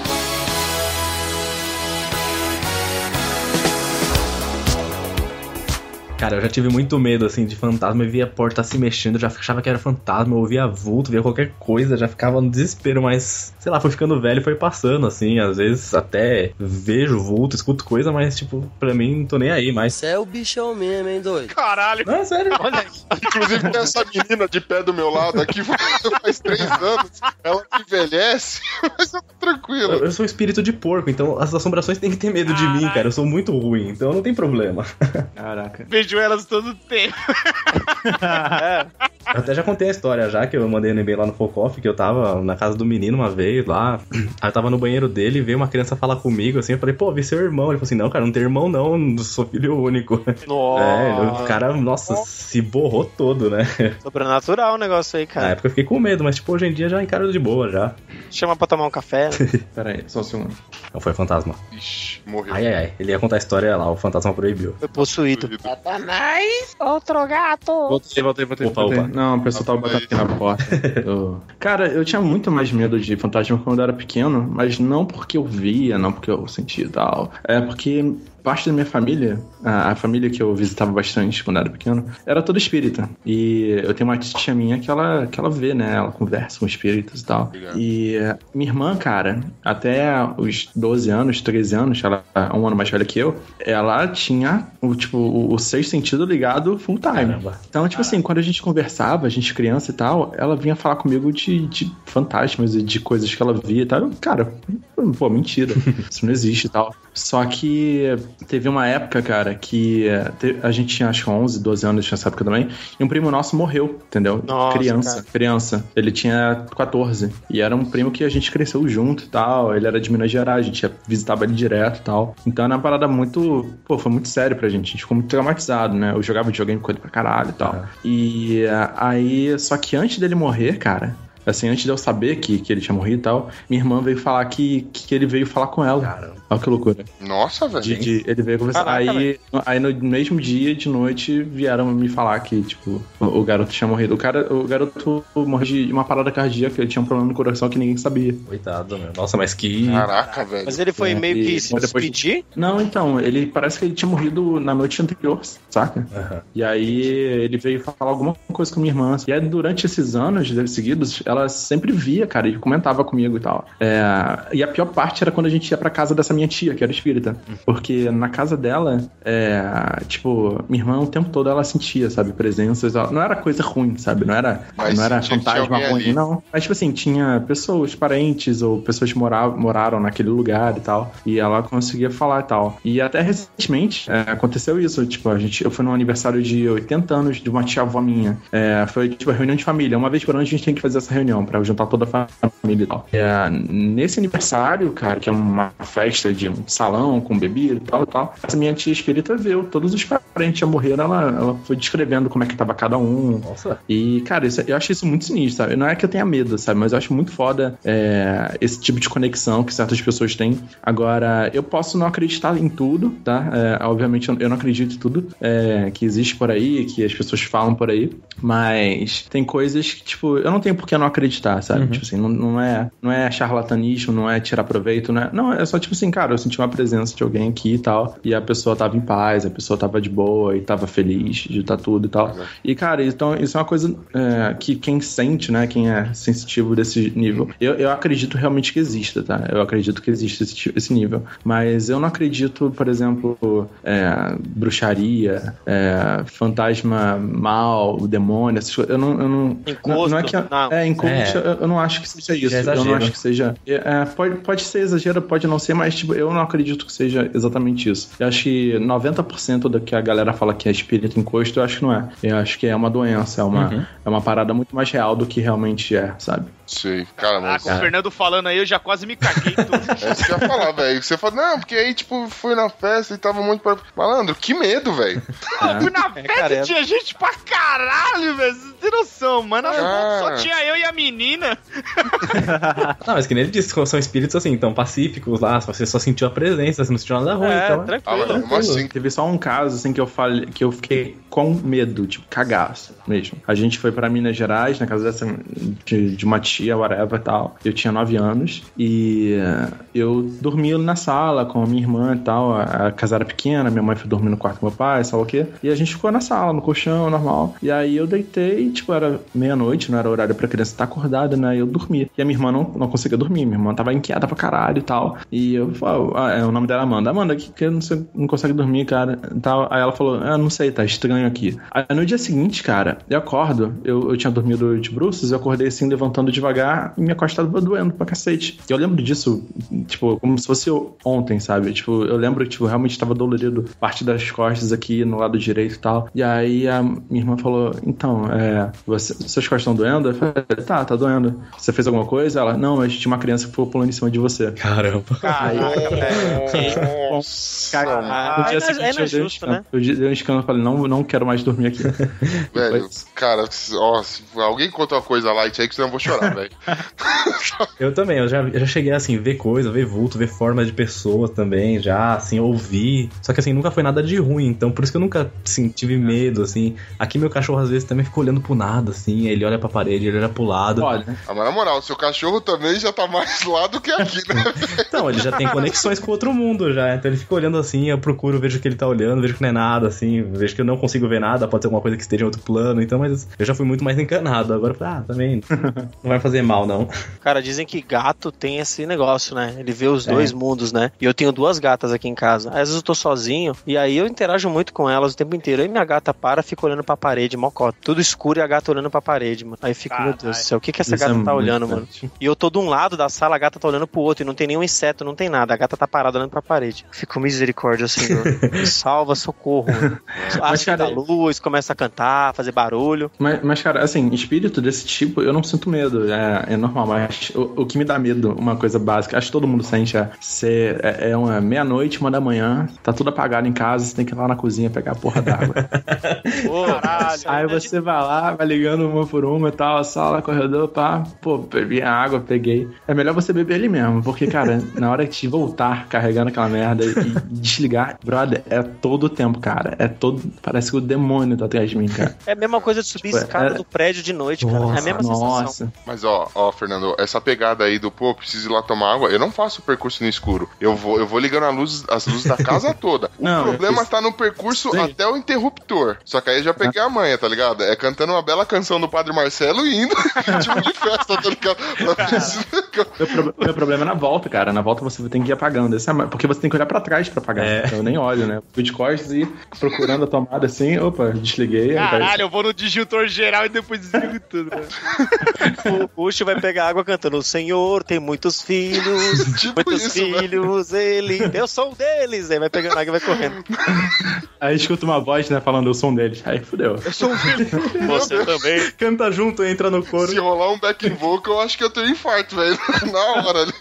Cara, eu já tive muito medo, assim, de fantasma. Eu via a porta se mexendo, eu já achava que era fantasma. Eu ouvia vulto, via qualquer coisa, já ficava no desespero. Mas, sei lá, foi ficando velho e foi passando, assim. Às vezes até vejo vulto, escuto coisa, mas, tipo, pra mim, não tô nem aí. Mas. Você é o bichão mesmo, hein, doido? Caralho. Não, é sério. Olha aí. Inclusive, tem essa menina de pé do meu lado aqui faz três anos. Ela envelhece, *laughs* mas eu tô Eu, tranquilo. eu sou espírito de porco, então as assombrações têm que ter medo de mim, cara. Eu sou muito ruim, então não tem problema. Caraca. Vejo elas todo tempo. *laughs* Eu até já contei a história já, que eu mandei no e-mail lá no Focoff, que eu tava na casa do menino uma vez lá. *clears throat* Aí eu tava no banheiro dele e veio uma criança falar comigo assim. Eu falei, pô, vi seu irmão. Ele falou assim: não, cara, não tem irmão não, não sou filho único. *laughs* Nossa. É, o cara, nossa, se borrou todo, né? *laughs* Sobrenatural o negócio aí, Na cara. época eu fiquei com medo, mas tipo, hoje em dia já encaro de boa já. Chama pra tomar um café. né? *laughs* Pera aí, só um segundo. Não foi fantasma. Ixi, morreu. Ai, ai, ai. Ele ia contar a história lá, o fantasma proibiu. Foi possuído. Outro gato. Voltei, voltei, voltei. Opa, voltei. opa. Não, o pessoal tava batendo aqui na porta. Eu- *laughs* Cara, eu tinha muito mais medo de fantasma quando eu era pequeno, mas não porque eu via, não porque eu sentia e tal. É porque parte da minha família, a, a família que eu visitava bastante quando era pequeno, era toda espírita. E eu tenho uma tia minha que ela, que ela vê, né? Ela conversa com espíritos e tal. Obrigado. E minha irmã, cara, até os 12 anos, 13 anos, ela é um ano mais velha que eu, ela tinha o, tipo, o, o sexto sentido ligado full time. Caramba. Então, tipo assim, quando a gente conversava, a gente criança e tal, ela vinha falar comigo de, de fantasmas e de coisas que ela via e tal. Eu, cara, pô, mentira. Isso não existe e tal. Só que teve uma época, cara, que te- a gente tinha acho que 11, 12 anos nessa época também, e um primo nosso morreu, entendeu? Nossa, criança, cara. criança. Ele tinha 14. E era um primo que a gente cresceu junto e tal. Ele era de Minas Gerais, a gente ia- visitava ele direto e tal. Então era uma parada muito. Pô, foi muito sério pra gente. A gente ficou muito traumatizado, né? Eu jogava videogame com ele pra caralho e tal. Aham. E eh, aí, só que antes dele morrer, cara. Assim, antes de eu saber que, que ele tinha morrido e tal, minha irmã veio falar que, que ele veio falar com ela. Caramba. Olha que loucura. Nossa, velho. De- de- ele veio conversar. Caraca, aí, aí no mesmo dia, de noite, vieram me falar que, tipo, o, o garoto tinha morrido. O, cara, o garoto morreu de uma parada cardíaca, ele tinha um problema no coração que ninguém sabia. Coitado, meu. Nossa, mas que. Caraca, velho. Mas ele foi É, meio que e- se despedir? Não, então, ele parece que ele tinha morrido na noite anterior, saca? Aham. E aí ele veio falar alguma coisa com minha irmã. E aí, durante esses anos seguidos, ela sempre via, cara, e comentava comigo e tal. É, e a pior parte era quando a gente ia pra casa dessa minha tia, que era espírita. Porque na casa dela, é, tipo, minha irmã o tempo todo ela sentia, sabe, presenças. ela- não era coisa ruim, sabe? Não era, Mas não era fantasma ruim, ali. não. Mas, tipo assim, tinha pessoas, parentes ou pessoas que moravam, moraram naquele lugar e tal. E ela conseguia falar e tal. E até recentemente é, aconteceu isso. Tipo, a gente, eu fui num aniversário de 80 anos de uma tia-avó minha. É, foi, tipo, a reunião de família. Uma vez por ano a gente tem que fazer essa reunião pra juntar toda a família e tal. É, nesse aniversário, cara, que é uma festa de um salão com bebida e tal e tal, essa minha tia espírita viu todos os parentes já morreram. Ela, ela foi descrevendo como é que tava cada um. Nossa. E, cara, isso- eu acho isso muito sinistro, sabe? Não é que eu tenha medo, sabe? Mas eu acho muito foda é, esse tipo de conexão que certas pessoas têm. Agora, eu posso não acreditar em tudo, tá? É, obviamente, eu não acredito em tudo é, que existe por aí, que as pessoas falam por aí. Mas tem coisas que, tipo, eu não tenho por que não acreditar, sabe? Tipo assim, não, não, é, não é charlatanismo, não é tirar proveito, não é. Não, é só tipo assim, cara, eu senti uma presença de alguém aqui e tal. E a pessoa tava em paz, a pessoa tava de boa e tava feliz de estar tudo e tal. E, cara, então isso é uma coisa é, que quem sente, né? Quem é sensitivo desse nível, eu, eu acredito realmente que exista, tá? Eu acredito que existe esse, esse nível. Mas eu não acredito, por exemplo, é, bruxaria, é, fantasma mal, demônio, essas coisas. Eu não. Eu não, Encosto, não, não é que. não. É, encosto, É. Eu, eu não acho que seja isso. é eu não exagero. acho que seja. é, pode, pode ser exagero, pode não ser, mas tipo, eu não acredito que seja exatamente isso. Eu acho que 90% do que a galera fala que é espírito encosto, eu acho que não é. Eu acho que é uma doença, é uma, Uhum. é uma parada muito mais real do que realmente é, sabe? Sei. Cara, Ah, mas. com o Fernando falando aí, eu já quase me caguei tudo. *laughs* É isso que eu ia falar, velho. Você fala, não, porque aí, tipo, fui na festa e tava muito. pra- Malandro, que medo, velho. *laughs* Fui na É, festa cara, e é- tinha gente pra caralho, velho. Você tem noção, mano. Ah. Só tinha eu e a menina. *laughs* Não, mas que nem ele disse, são espíritos assim, tão pacíficos lá, você só sentiu a presença, você não sentiu nada ruim, É, então. Ah, tranquilo. mas mesmo assim. Teve só um caso, assim, que eu falei, que eu fiquei com medo, tipo, cagaço mesmo. A gente foi pra Minas Gerais, na casa dessa, de, de uma tia, whatever e tal. Eu tinha nove anos e eu dormi na sala com a minha irmã e tal. A, casa era pequena, minha mãe foi dormir no quarto com meu pai, sabe o quê? E a gente ficou na sala, no colchão, normal. E aí eu deitei, tipo, era meia-noite, não era horário pra criança estar acordada, né? E eu dormi. E a minha irmã não, não conseguia dormir, minha irmã tava inquieta pra caralho e tal. E eu falo, ah, é, o nome dela é Amanda. Amanda, que, que você não consegue dormir, cara? Tal. Aí ela falou, ah, não sei, tá estranho aqui. Aí no dia seguinte, cara, eu acordo, eu, eu tinha dormido de bruços, eu acordei assim, levantando devagar, e minha costa tava doendo pra cacete. E eu lembro disso, tipo, como se fosse ontem, sabe? Tipo, eu lembro que, tipo, realmente tava dolorido parte das costas aqui no lado direito e tal. E aí a minha irmã falou, então, é, você, suas costas estão doendo? Eu falei, tá, tá doendo. Você fez alguma coisa? Ela, não, mas tinha uma criança que foi pulando em cima de você. Caramba. Caraca, velho. Nossa, Cara, Ah, no dia aí não é- seguinte não é eu dei um justo, escândalo. Eu dei um escândalo e falei, não, não quero mais dormir aqui. velho. Cara, ó, se alguém conta uma coisa light aí que senão eu vou chorar, velho. *laughs* Eu também, eu já, eu já cheguei assim, ver coisa, ver vulto, ver forma de pessoa também, já, assim, ouvir. Só que assim, nunca foi nada de ruim, então por isso que eu nunca, assim, tive medo, assim. Aqui meu cachorro às vezes também fica olhando pro nada, assim, ele olha pra parede, ele olha pro lado. Olha, Ah, mas na moral, seu cachorro também já tá mais lá do que aqui, né? *laughs* Então, ele já tem conexões com outro mundo já. Então ele fica olhando assim, eu procuro, vejo que ele tá olhando, vejo que não é nada, assim, vejo que eu não consigo ver nada, pode ser alguma coisa que esteja em outro plano. Então, mas eu já fui muito mais encanado. Agora, ah, também *laughs* não vai fazer mal, não. Cara, dizem que gato tem esse negócio, né? Ele vê os dois mundos, né? E eu tenho duas gatas aqui em casa. Às vezes eu tô sozinho e aí eu interajo muito com elas o tempo inteiro. Aí minha gata para, fica olhando pra parede, mocota. Tudo escuro e a gata olhando pra parede, mano. Aí eu fico, meu Deus do céu, o que que essa Isso gata é tá olhando, mano? E eu tô de um lado da sala, a gata tá olhando pro outro e não tem nenhum inseto, não tem nada. A gata tá parada olhando pra parede. Fico misericórdia, Senhor. *laughs* Me salva, socorro. mano. Acho que dá luz, começa a cantar, fazer barulho. Mas, mas, cara, assim, espírito desse tipo, eu não sinto medo. É, é normal, mas o, o que me dá medo, uma coisa básica, acho que todo mundo sente, é, você, é, é uma meia-noite, uma da manhã, tá tudo apagado em casa, você tem que ir lá na cozinha pegar a porra d'água. *laughs* Caralho. Aí você vai lá, vai ligando uma por uma e tal, sala, corredor, pá, pô, bebi a água, peguei. É melhor você beber ali mesmo, porque, cara, *laughs* na hora de voltar carregando aquela merda e desligar, brother, é todo o tempo, cara. É todo. Parece que o demônio tá atrás de mim, cara. É a mesma coisa de subir Tipo, escada é- do prédio de noite, cara. é a mesma sensação. nossa. Mas ó, ó, Fernando, essa pegada aí do pô, preciso ir lá tomar água, eu não faço o percurso no escuro. Eu vou, eu vou ligando a luz, as luzes da casa *laughs* toda. O Não, problema isso- tá no percurso Sim. até o interruptor. Só que aí eu já peguei a manha, tá ligado? É cantando uma bela canção do Padre Marcelo e indo *laughs* tipo de festa, tá ligado? Meu, pro- meu problema é na volta, cara. Na volta você tem que ir apagando. Esse é porque você tem que olhar pra trás pra apagar. É. Então eu nem olho, né? Fui de costas e procurando a tomada assim, opa, desliguei. Caralho, eu vou no disjuntor geral e depois desligo tudo. né? *laughs* O Ucho vai pegar água cantando: O Senhor tem muitos filhos, *laughs* Tipo muitos isso, velho. filhos, ele, eu sou um deles. Aí vai pegando água e vai correndo. Aí escuta uma voz, né, falando o som deles. Aí fudeu. *laughs* Você também. Canta junto, entra no coro. Se rolar um back vocal, eu acho que eu tenho infarto, velho. *laughs* Na hora ali.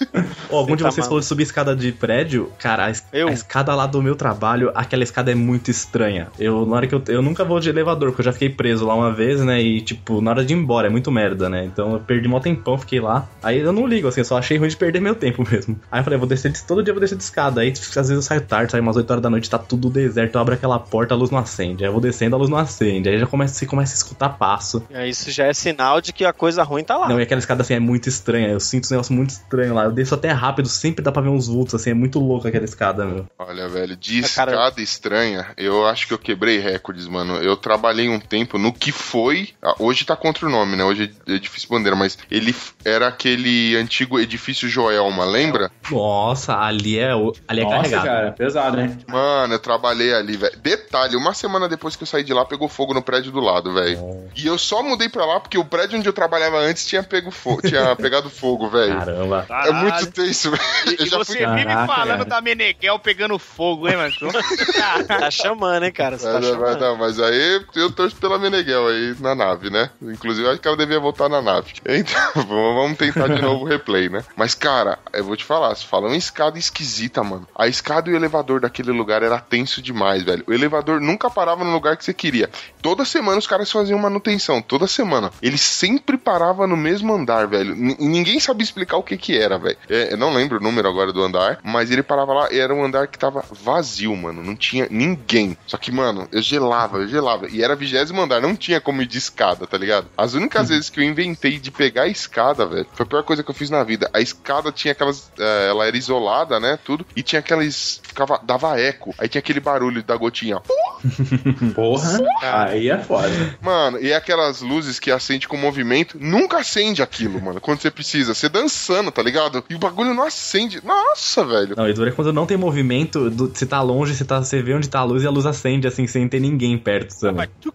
Ó, algum de Tá vocês mal. falou de subir escada de prédio? Cara, a, es- Eu? a escada lá do meu trabalho, aquela escada é muito estranha. Eu, na hora que eu, eu nunca vou de elevador, porque eu já fiquei preso lá uma vez, né? E, tipo, na hora de ir embora, é muito merda, né? Então eu perdi mó tempão, fiquei lá. Aí eu não ligo, assim, eu só achei ruim de perder meu tempo mesmo. Aí eu falei, vou descer, de- todo dia eu vou descer de escada. Aí, às vezes eu saio tarde, saio umas 8 horas da noite, tá tudo deserto, eu abro aquela porta, a luz não acende. Aí eu vou descendo, a luz não acende. Aí já começa, você começa a escutar passo. Aí Isso já é sinal de que a coisa ruim tá lá. Não, e aquela escada assim é muito estranha. Eu sinto esse negócio muito estranho lá. Eu desço até rápido, sempre dá pra ver uns vultos, assim, é muito louco aquela escada, meu. Olha, velho, de Ah, cara, escada estranha, eu acho que eu quebrei recordes, mano. Eu trabalhei um tempo no que foi. ah, Hoje tá contra o nome, né? Hoje é edifício bandeira, mas ele f- era aquele antigo edifício Joelma, lembra? Nossa, ali é, o- ali é Nossa, carregado. cara, pesado, né? Mano, eu trabalhei ali, velho. Detalhe, uma semana depois que eu saí de lá, pegou fogo no prédio do lado, velho. E eu só mudei pra lá porque o prédio onde eu trabalhava antes tinha, pego fo tinha *laughs* pegado fogo, velho. Caramba. É muito tenso, velho. E, Eu e já você fui. vive falando cara. da Meneghel pegando fogo, hein, mano? *laughs* Tá chamando, hein, cara? Você É, tá não, mas, chamando. não, mas aí eu torço pela Meneghel aí na nave, né? Inclusive, eu acho que ela devia voltar na nave. Então, *laughs* vamos tentar de *laughs* novo o replay, né? Mas, cara, eu vou te falar, se falam em escada esquisita, mano. A escada e o elevador daquele lugar era tenso demais, velho. O elevador nunca parava no lugar que você queria. Toda semana os caras faziam manutenção, toda semana. Ele sempre parava no mesmo andar, velho. N- ninguém sabia explicar o que que era, velho. É, eu não lembro o número agora do andar, mas ele parava lá e era um andar que tava vazio, mano. Não tinha ninguém. Só que, mano, eu gelava, eu gelava. E era vigésimo andar, não tinha como ir de escada, tá ligado? As únicas vezes que eu inventei de pegar a escada, velho, foi a pior coisa que eu fiz na vida. A escada tinha aquelas. eh, ela era isolada, né? Tudo. E tinha aqueles. Ficava, dava eco. Aí tinha aquele barulho da gotinha. *laughs* Porra, aí é foda. Mano, e aquelas luzes que acende com movimento, nunca acende aquilo, mano, quando você precisa. Você dançando, tá ligado? E o bagulho não acende. Nossa, velho. Não, e dura quando não tem movimento, do- você tá longe, você, tá, você vê onde tá a luz e a luz acende, assim, sem ter ninguém perto também. sítio.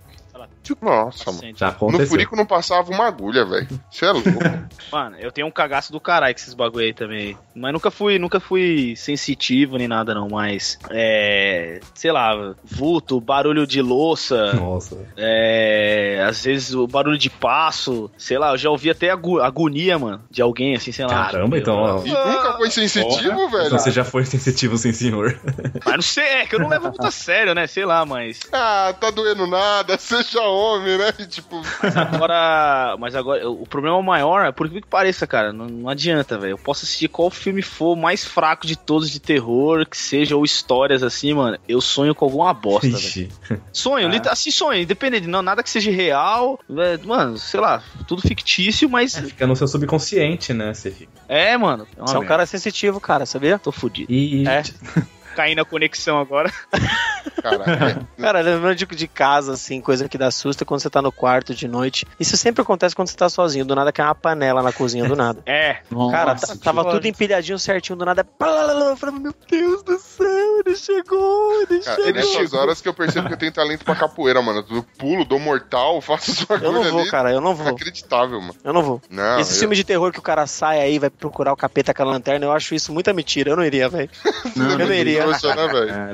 Nossa, mano. Já No aconteceu. furico não passava uma agulha, velho. Você é louco. *laughs* Mano, eu tenho um cagaço do caralho com esses bagulho aí também. Mas nunca fui, nunca fui sensitivo nem nada, não. Mas, é. Sei lá, vulto, barulho de louça, Nossa. é. Às vezes o barulho de passo, sei lá, eu já ouvi até agu- agonia, mano, de alguém, assim, sei lá. Caramba, então. ó. E nunca foi sensitivo, velho. Então você já foi sensitivo, sim, senhor. Mas não sei, é que eu não levo muito a sério, né? Sei lá, mas. Ah, tá doendo nada, *laughs* seja homem, né? *laughs* Tipo, Agora. Mas agora, o problema maior é por que que pareça, cara. Não, não adianta, velho. Eu posso assistir qual filme for mais fraco de todos de terror, que seja, ou histórias assim, mano. Eu sonho com alguma bosta, velho. Sonho, *laughs* lit- assim, sonho, independente, não, nada que seja real, é, mano, sei lá, tudo fictício, mas Fica no seu subconsciente, né? Você fica. é, mano. É Você é um cara sensitivo, cara, sabia? Tô fudido. E. É. *laughs* Caindo a conexão agora. Cara, *laughs* Cara, lembrando de, de casa, assim, coisa que dá susto é quando você tá no quarto de noite. Isso sempre acontece quando você tá sozinho. Do nada cai uma panela na cozinha, do nada. *laughs* É. Cara, Nossa, tá- tava tudo empilhadinho certinho, do nada. Eu falei, meu Deus do céu, ele chegou, ele cara, é chegou. nessas horas que eu percebo que eu tenho talento pra capoeira, mano. Eu pulo, dou mortal, *laughs* faço os Eu não vou, ali. cara, eu não vou. Inacreditável, mano. Eu não vou. Não, Esse eu- filme de terror que o cara sai aí, vai procurar o capeta com a lanterna, eu acho isso muita mentira. Eu não iria, velho. Não, eu não iria. Né?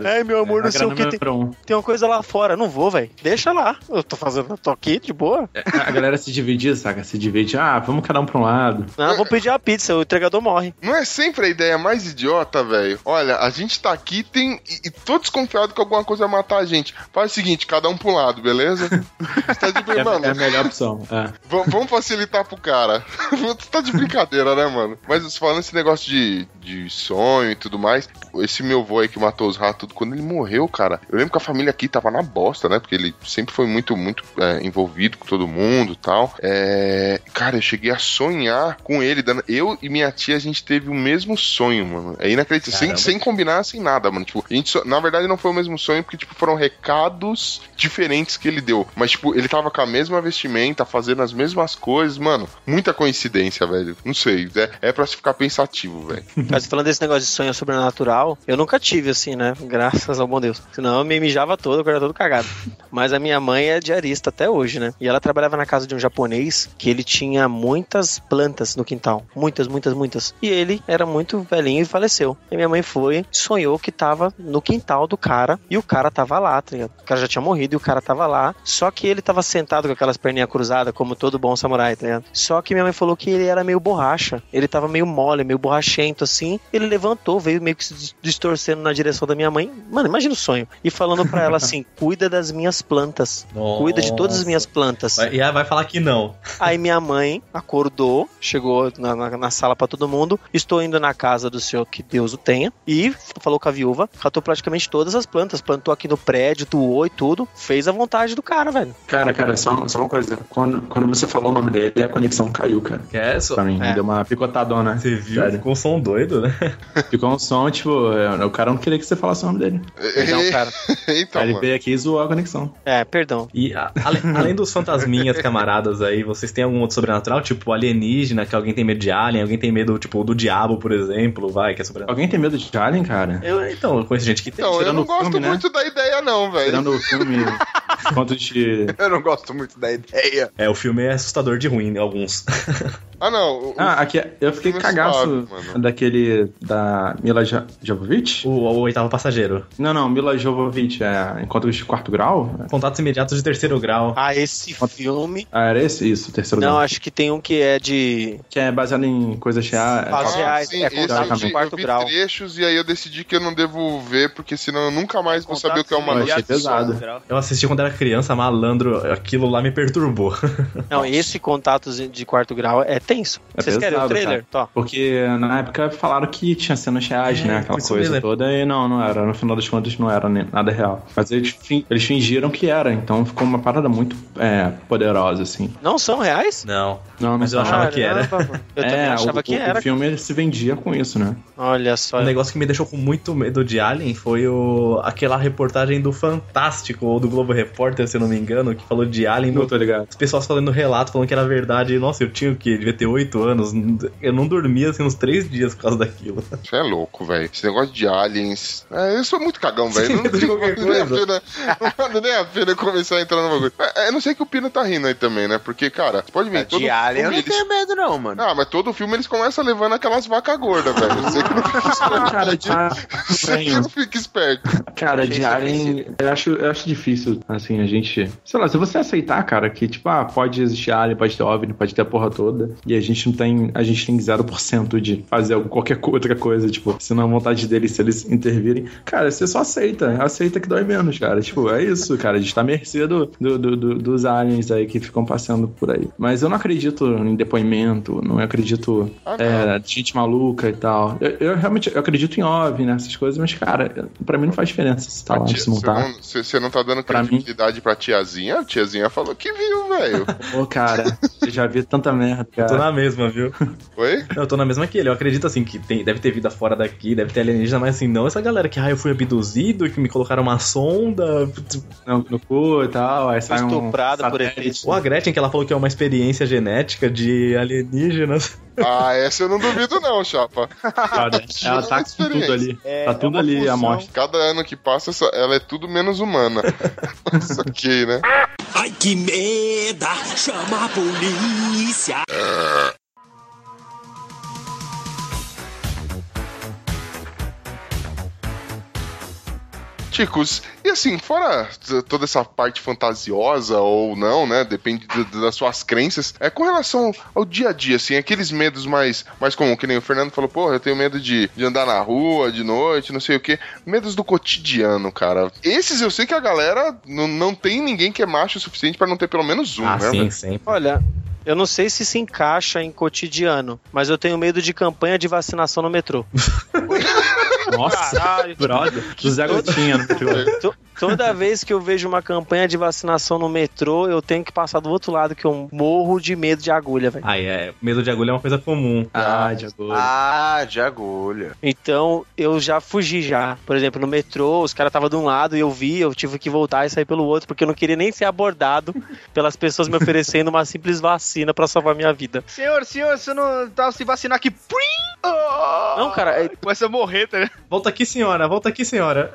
Ai, meu amor, não a sei o grana que. Tem, um. tem uma coisa lá fora. Não vou, velho. Deixa lá. Eu tô fazendo, eu tô aqui de boa. A galera se dividia, saca? Se divide, ah, vamos cada um pra um lado. Não, eu vou pedir uma pizza, o entregador morre. Não é sempre a ideia mais idiota, velho? Olha, a gente tá aqui tem, e, e tô desconfiado que alguma coisa vai matar a gente. Faz o seguinte, cada um pro lado, beleza? *laughs* Você tá de É, mano, é a melhor opção. É. v- vamos facilitar pro cara. *laughs* Você tá de brincadeira, né, mano? Mas falando esse negócio de, de sonho e tudo mais, esse meu vô aí que matou os ratos, quando ele morreu, cara, eu lembro que a família aqui tava na bosta, né? Porque ele sempre foi muito, muito é, envolvido com todo mundo e tal. É, cara, eu cheguei a sonhar com ele. dando- Eu e minha tia, a gente teve o mesmo sonho, mano. É inacreditável. Sem, sem combinar, sem nada, mano. Tipo, a gente só- na verdade não foi o mesmo sonho, porque, tipo, foram recados diferentes que ele deu. Mas, tipo, ele tava com a mesma vestimenta, fazendo as mesmas coisas, mano. Muita coincidência, velho. Não sei. É, é pra se ficar pensativo, velho. *laughs* Mas falando desse negócio de sonho sobrenatural, eu nunca tive assim, né? Graças ao bom Deus. Senão eu me mijava todo, eu era todo cagado. Mas a minha mãe é diarista até hoje, né? E ela trabalhava na casa de um japonês que ele tinha muitas plantas no quintal. Muitas, muitas, muitas. E ele era muito velhinho e faleceu. E minha mãe foi, sonhou que tava no quintal do cara e o cara tava lá, tá ligado? O cara já tinha morrido e o cara tava lá. Só que ele tava sentado com aquelas perninhas cruzadas, como todo bom samurai, tá ligado? Só que minha mãe falou que ele era meio borracha. Ele tava meio mole, meio borrachento assim. Ele levantou, veio meio que se dis- distorcendo na direção da minha mãe. Mano, imagina o sonho. E falando pra ela assim: *laughs* cuida das minhas plantas. Cuida de todas as minhas plantas. E ela vai falar que não. Aí minha mãe acordou, chegou na, na- na sala pra todo mundo. Estou indo na casa do senhor, que Deus o tenha. E falou com a viúva, catou praticamente todas as plantas. Plantou aqui no prédio, doou e tudo. Fez a vontade do cara, velho. Cara, cara, só, só uma coisa. Quando, quando você falou o nome dele, a conexão caiu, cara. Que é só. Pra mim, É. deu uma picotadona. Você viu? Sério. Ficou um som doido, né? Ficou um som, tipo, é, o cara não queria que você falasse o nome dele. *laughs* Não, cara. *laughs* então, Aí ele mano. veio aqui e zoou a conexão. É, perdão. E a- além, *laughs* além dos fantasminhas camaradas aí, vocês têm algum outro sobrenatural? Tipo alienígena, que alguém tem medo de alien, alguém tem medo, tipo, do diabo, por exemplo, vai, que é sobrenatural. Alguém tem medo de Alien, cara? Eu, então, eu conheço gente que tem. Então, eu tirando não o gosto filme, né? muito da ideia, não, velho. Tirando o filme *laughs* Contos de. Eu não gosto muito da ideia. É, o filme é assustador de ruim, né, alguns. Ah, não. o- Ah, aqui eu fiquei é cagaço suave, daquele. da Mila Jo- Jovovich? O, o oitavo passageiro. Não, não, Mila Jovovich é Encontros de Quarto Grau? Contatos imediatos de terceiro grau. Ah, esse filme. Ah, era esse? Isso, terceiro Não, grau. acho que tem um que é de. Que é baseado em coisas reais. Fatos Ah, reais, sim, é esse contato eu de quarto eu vi grau. trechos e aí eu decidi que eu não devo ver, porque senão eu nunca mais vou saber o que é uma Eu noite. achei pesado. Eu assisti quando era criança, malandro, aquilo lá me perturbou. Não, esse contatos de quarto grau é tenso. É Vocês querem o pesado, trailer? Tó. Porque na época falaram que tinha cenas reais, É, né? Aquela coisa mesmo. toda, e não, não era. No final das contas, não era nem- nada real. Mas eles, eles fingiram que era, então ficou uma parada muito é, poderosa, assim. Não são reais? Não. Não, não Mas eu achava que era. Caramba, mano. Eu também É, achava o, que o- era. O filme ele se vendia com isso, né? Olha só. Um negócio que me deixou com muito medo de Alien foi o, aquela reportagem do Fantástico ou do Globo Repórter se eu não me engano, que falou de Alien. Não No... tô ligado. As pessoas falando relato, falando que era verdade. Nossa, eu tinha o quê? Devia ter oito anos. Eu não dormia assim uns três dias por causa daquilo. Você é louco, velho. Esse negócio de aliens. É, eu sou muito cagão, velho. Não, vale nem *laughs* a pena, não vale nem a pena eu começar a entrar no bagulho. É, eu não sei que o Pino tá rindo aí também, né? Porque, cara, você pode ver. todo De Alien eu não eles- tenho medo, não, mano. Ah, mas todo filme eles começam levando aquelas vacas gordas, velho. Você que não fica esperto. Cara, de Você que não fica esperto. Cara, de Alien, eu acho, eu acho difícil, assim, a gente. Sei lá, se você aceitar, cara, que, tipo, ah, pode existir Alien, pode ter OVNI, pode ter a porra toda, e a gente não tem. A gente tem 0% de fazer qualquer outra coisa, tipo, se não é vontade deles, se eles intervirem. Cara, você só aceita. Aceita que dói menos, cara. Tipo, é isso, cara. A gente tá à mercê do, do- do- do- dos aliens aí que ficam passando por aí. Mas eu não acredito em depoimento, não acredito Ah, não. é, de gente maluca e tal. Eu, eu realmente eu acredito em OVNI, nessas coisas, mas, cara, pra mim não faz diferença se tá A lá, tia- se não você, tá. não, você- você não tá dando Pra mim- pra tiazinha? A tiazinha falou que viu, velho. Pô, cara, eu já vi tanta merda, Tô na mesma, viu? Oi? Eu tô na mesma que ele. Eu acredito, assim, que tem, deve ter vida fora daqui, deve ter alienígena, mas assim, não essa galera que, ah, eu fui abduzido, que me colocaram uma sonda. No, no cu e tal, aí sai um Estuprado por. ETs. Ou a Gretchen, que ela falou que é uma experiência genética de alienígenas. Ah, essa eu não duvido, não, chapa. Cara, *laughs* ela tá com tudo ali. É, tá é tudo uma ali, a função. mostra. Cada ano que passa, ela é tudo menos humana. *laughs* Isso aqui, né? Ai que merda! Chama a polícia! Ticos, e assim, fora toda essa parte fantasiosa ou não, né? Depende do- das suas crenças. É com relação ao dia a dia, assim, aqueles medos mais, mais comuns, que nem o Fernando falou, porra, eu tenho medo de, de andar na rua de noite, não sei o quê. Medos do cotidiano, cara. Esses eu sei que a galera não, não tem ninguém que é macho o suficiente pra não ter pelo menos um, ah, né? sim, sempre. Olha, eu não sei se se encaixa em cotidiano, mas eu tenho medo de campanha de vacinação no metrô. *laughs* Nossa, Caralho. brother. Do Zé Gotinha no. To- Toda *laughs* vez que eu vejo uma campanha de vacinação no metrô, eu tenho que passar do outro lado, que eu morro de medo de agulha, velho. Ah, é. Medo de agulha é uma coisa comum. Ah, de agulha. Ah, de agulha. Então eu já fugi já. Por exemplo, no metrô, os caras estavam de um lado e eu vi, eu tive que voltar e sair pelo outro, porque eu não queria nem ser abordado *laughs* pelas pessoas me oferecendo uma simples vacina pra salvar minha vida. Senhor, senhor, você não tá se vacinar aqui? Prim! Oh! Não, cara, é- Começa a morrer, tá ligado? Volta aqui, senhora. Volta aqui, senhora.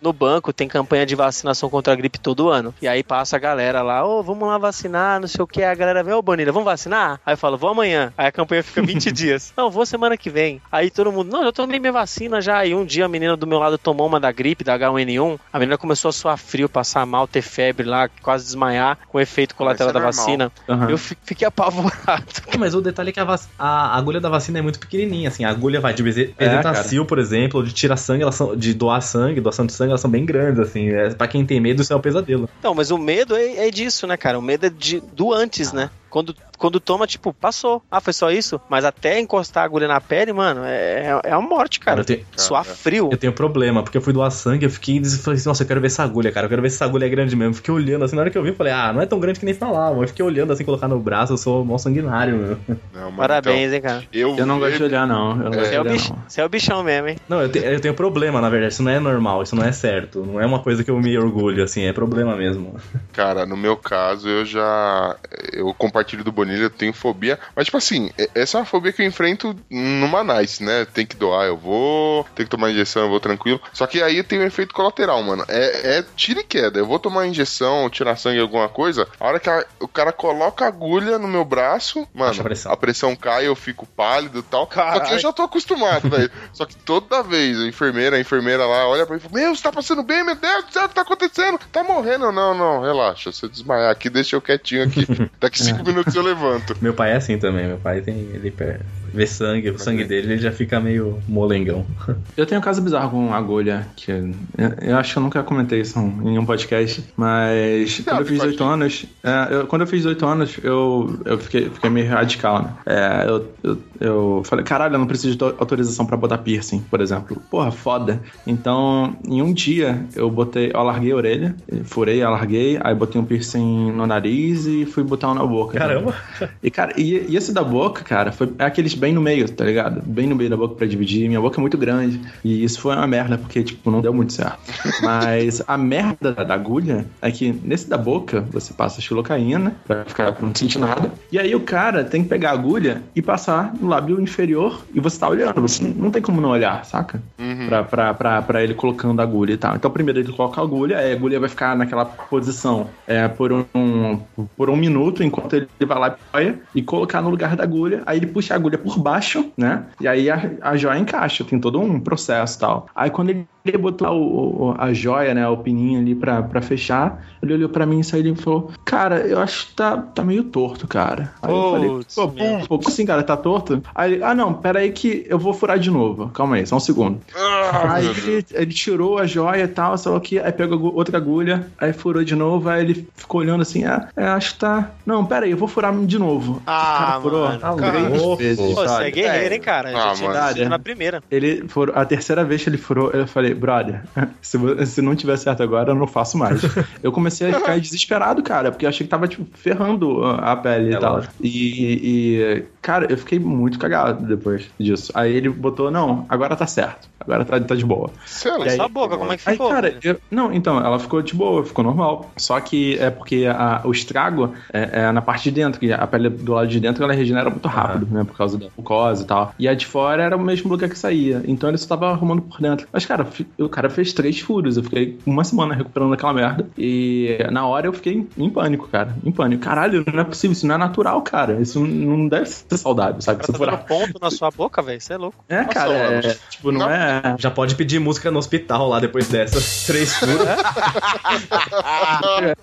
No banco tem campanha de vacinação contra a gripe todo ano. E aí passa a galera lá, ô, vamos lá vacinar, não sei o que. A galera vem, ô, Bonilha, vamos vacinar? Aí eu falo, vou amanhã. Aí a campanha fica 20 *laughs* dias. Não, vou semana que vem. Aí todo mundo, não, já tomei minha vacina já. E um dia a menina do meu lado tomou uma da gripe, da H1N1. A menina começou a suar frio, passar mal, ter febre lá, quase desmaiar, com efeito colateral da é normal. vacina. Aham. Eu fi- fiquei apavorado. Mas o detalhe é que a, vac- a agulha da vacina é muito pequenininha, assim. A agulha vai de beze- bezetacil, por exemplo, de tirar sangue, elas são, de doar sangue, doação de sangue, elas são bem grandes, assim. É, pra quem tem medo, isso é um pesadelo. Não, mas o medo é, é disso, né, cara? O medo é de, do antes, né? Quando, quando toma, tipo, passou. Ah, foi só isso? Mas até encostar a agulha na pele, mano, é, é a morte, cara. eu, tenho, Suar frio. eu tenho problema, porque eu fui doar sangue, eu fiquei eu falei assim, nossa, eu quero ver essa agulha, cara, eu quero ver se essa agulha é grande mesmo. Fiquei olhando assim, na hora que eu vi, eu falei, ah, não é tão grande que nem falavam. Eu fiquei olhando assim, colocar no braço, eu sou mó sanguinário, meu. Não, mas Parabéns, hein, cara. então, eu, Eu não gosto de olhar, não. Eu não gosto Você é, o bicho, você é o bichão mesmo, hein? Não, eu, te- eu tenho problema, na verdade, isso não é normal, isso não é certo. Não é uma coisa que eu me orgulho, assim, é problema mesmo. Cara, no meu caso, eu já. Eu compartilho do Bonilha, eu tenho fobia. Mas, tipo assim, é- essa é uma fobia que eu enfrento numa nice, né? Tem que doar, eu vou. Tem que tomar injeção, eu vou tranquilo. Só que aí tem um efeito colateral, mano. É, é tiro e queda. Eu vou tomar injeção, tirar sangue, alguma coisa. A hora que a- o cara coloca a agulha no meu braço, mano, a pressão. a pressão cai, eu fico pálido e tal. Só que eu já tô acostumado, velho. Só que toda vez a enfermeira, a enfermeira lá olha pra mim e fala: Meu, você tá passando bem, meu Deus do céu, o que tá acontecendo? Tá morrendo? Não, não, relaxa. Se eu desmaiar aqui, deixa eu quietinho aqui. *laughs* Daqui cinco minutos eu levanto. Meu pai é assim também, meu pai tem. Ele per- vê sangue, o sangue dele ele já fica meio molengão. *laughs* Eu tenho um caso bizarro com agulha, que eu, eu acho que eu nunca comentei isso em um podcast, mas quando eu fiz pode. 18 anos, é, eu- quando eu fiz 18 anos, eu, eu fiquei, fiquei meio radical, né? É, eu, eu, eu falei, caralho, eu não preciso de to- autorização pra botar piercing, por exemplo. Porra, foda. Então, em um dia, eu botei, eu alarguei a orelha, furei, alarguei, aí botei um piercing no nariz e fui botar um na boca. Caramba! E, cara, e, e esse da boca, cara, foi é aqueles bem no meio, tá ligado? Bem no meio da boca pra dividir. Minha boca é muito grande. E isso foi uma merda, porque, tipo, não deu muito certo. Mas a merda da agulha é que nesse da boca você passa xilocaína pra ficar não sentir nada. E aí o cara tem que pegar a agulha e passar no lábio inferior e você tá olhando. Você não tem como não olhar, saca? Uhum. Pra, pra, pra, pra ele colocando a agulha e tal. Então primeiro ele coloca a agulha, a agulha vai ficar naquela posição é, por, um, por um minuto, enquanto ele vai lá e e colocar no lugar da agulha. Aí ele puxa a agulha por baixo, né? E aí a, a joia encaixa, tem todo um processo e tal. Aí quando ele, ele botou o, o- a joia, né, o pininho ali pra, pra fechar, ele olhou pra mim e saiu e falou: Cara, eu acho que tá, tá meio torto, cara. Aí eu falei: Pô, pô, como assim, cara, tá torto? Aí ele: Ah, não, pera aí que eu vou furar de novo. Calma aí, só um segundo. Ah, Aí ele, ele tirou a joia e tal, só que aí pegou outra agulha, aí furou de novo, aí ele ficou olhando assim, ah, é, acho que tá. Não, pera aí, eu vou furar de novo. Ah, Cara, furou mano, três cara. vezes. Pô, você é guerreiro, hein, cara? Eu Ah, já tinha mano. na primeira. Ele furou, a terceira vez que ele furou, eu falei, brother, *laughs* se, se não tiver certo agora, eu não faço mais. eu comecei a ficar desesperado, cara, porque eu achei que tava, tipo, ferrando a a pele e É tal. lógico. E, e, cara, eu fiquei muito cagado depois disso. Aí ele botou, não, agora tá certo. Agora tá, tá de boa. E aí- Sua boca, como é que Aí, ficou? cara, velho? eu- não, então, ela ficou de boa, ficou normal. Só que é porque a- o estrago é, é na parte de dentro, que a pele do lado de dentro ela regenera muito rápido, né? Por causa da mucosa e tal. E a de fora era o mesmo lugar que saía. Então ele só tava arrumando por dentro. Mas, cara, o cara fez três furos. Eu fiquei uma semana recuperando aquela merda. E na hora eu fiquei em pânico, cara. Em pânico. Caralho, não é possível, isso não é natural, cara. Isso não deve ser saudável, sabe? Cara, Se tá for... ponto na sua boca, velho. Você é louco. É, cara, é, tipo, não, Não. é. Já pode pedir música no hospital lá depois dessas. Três furos.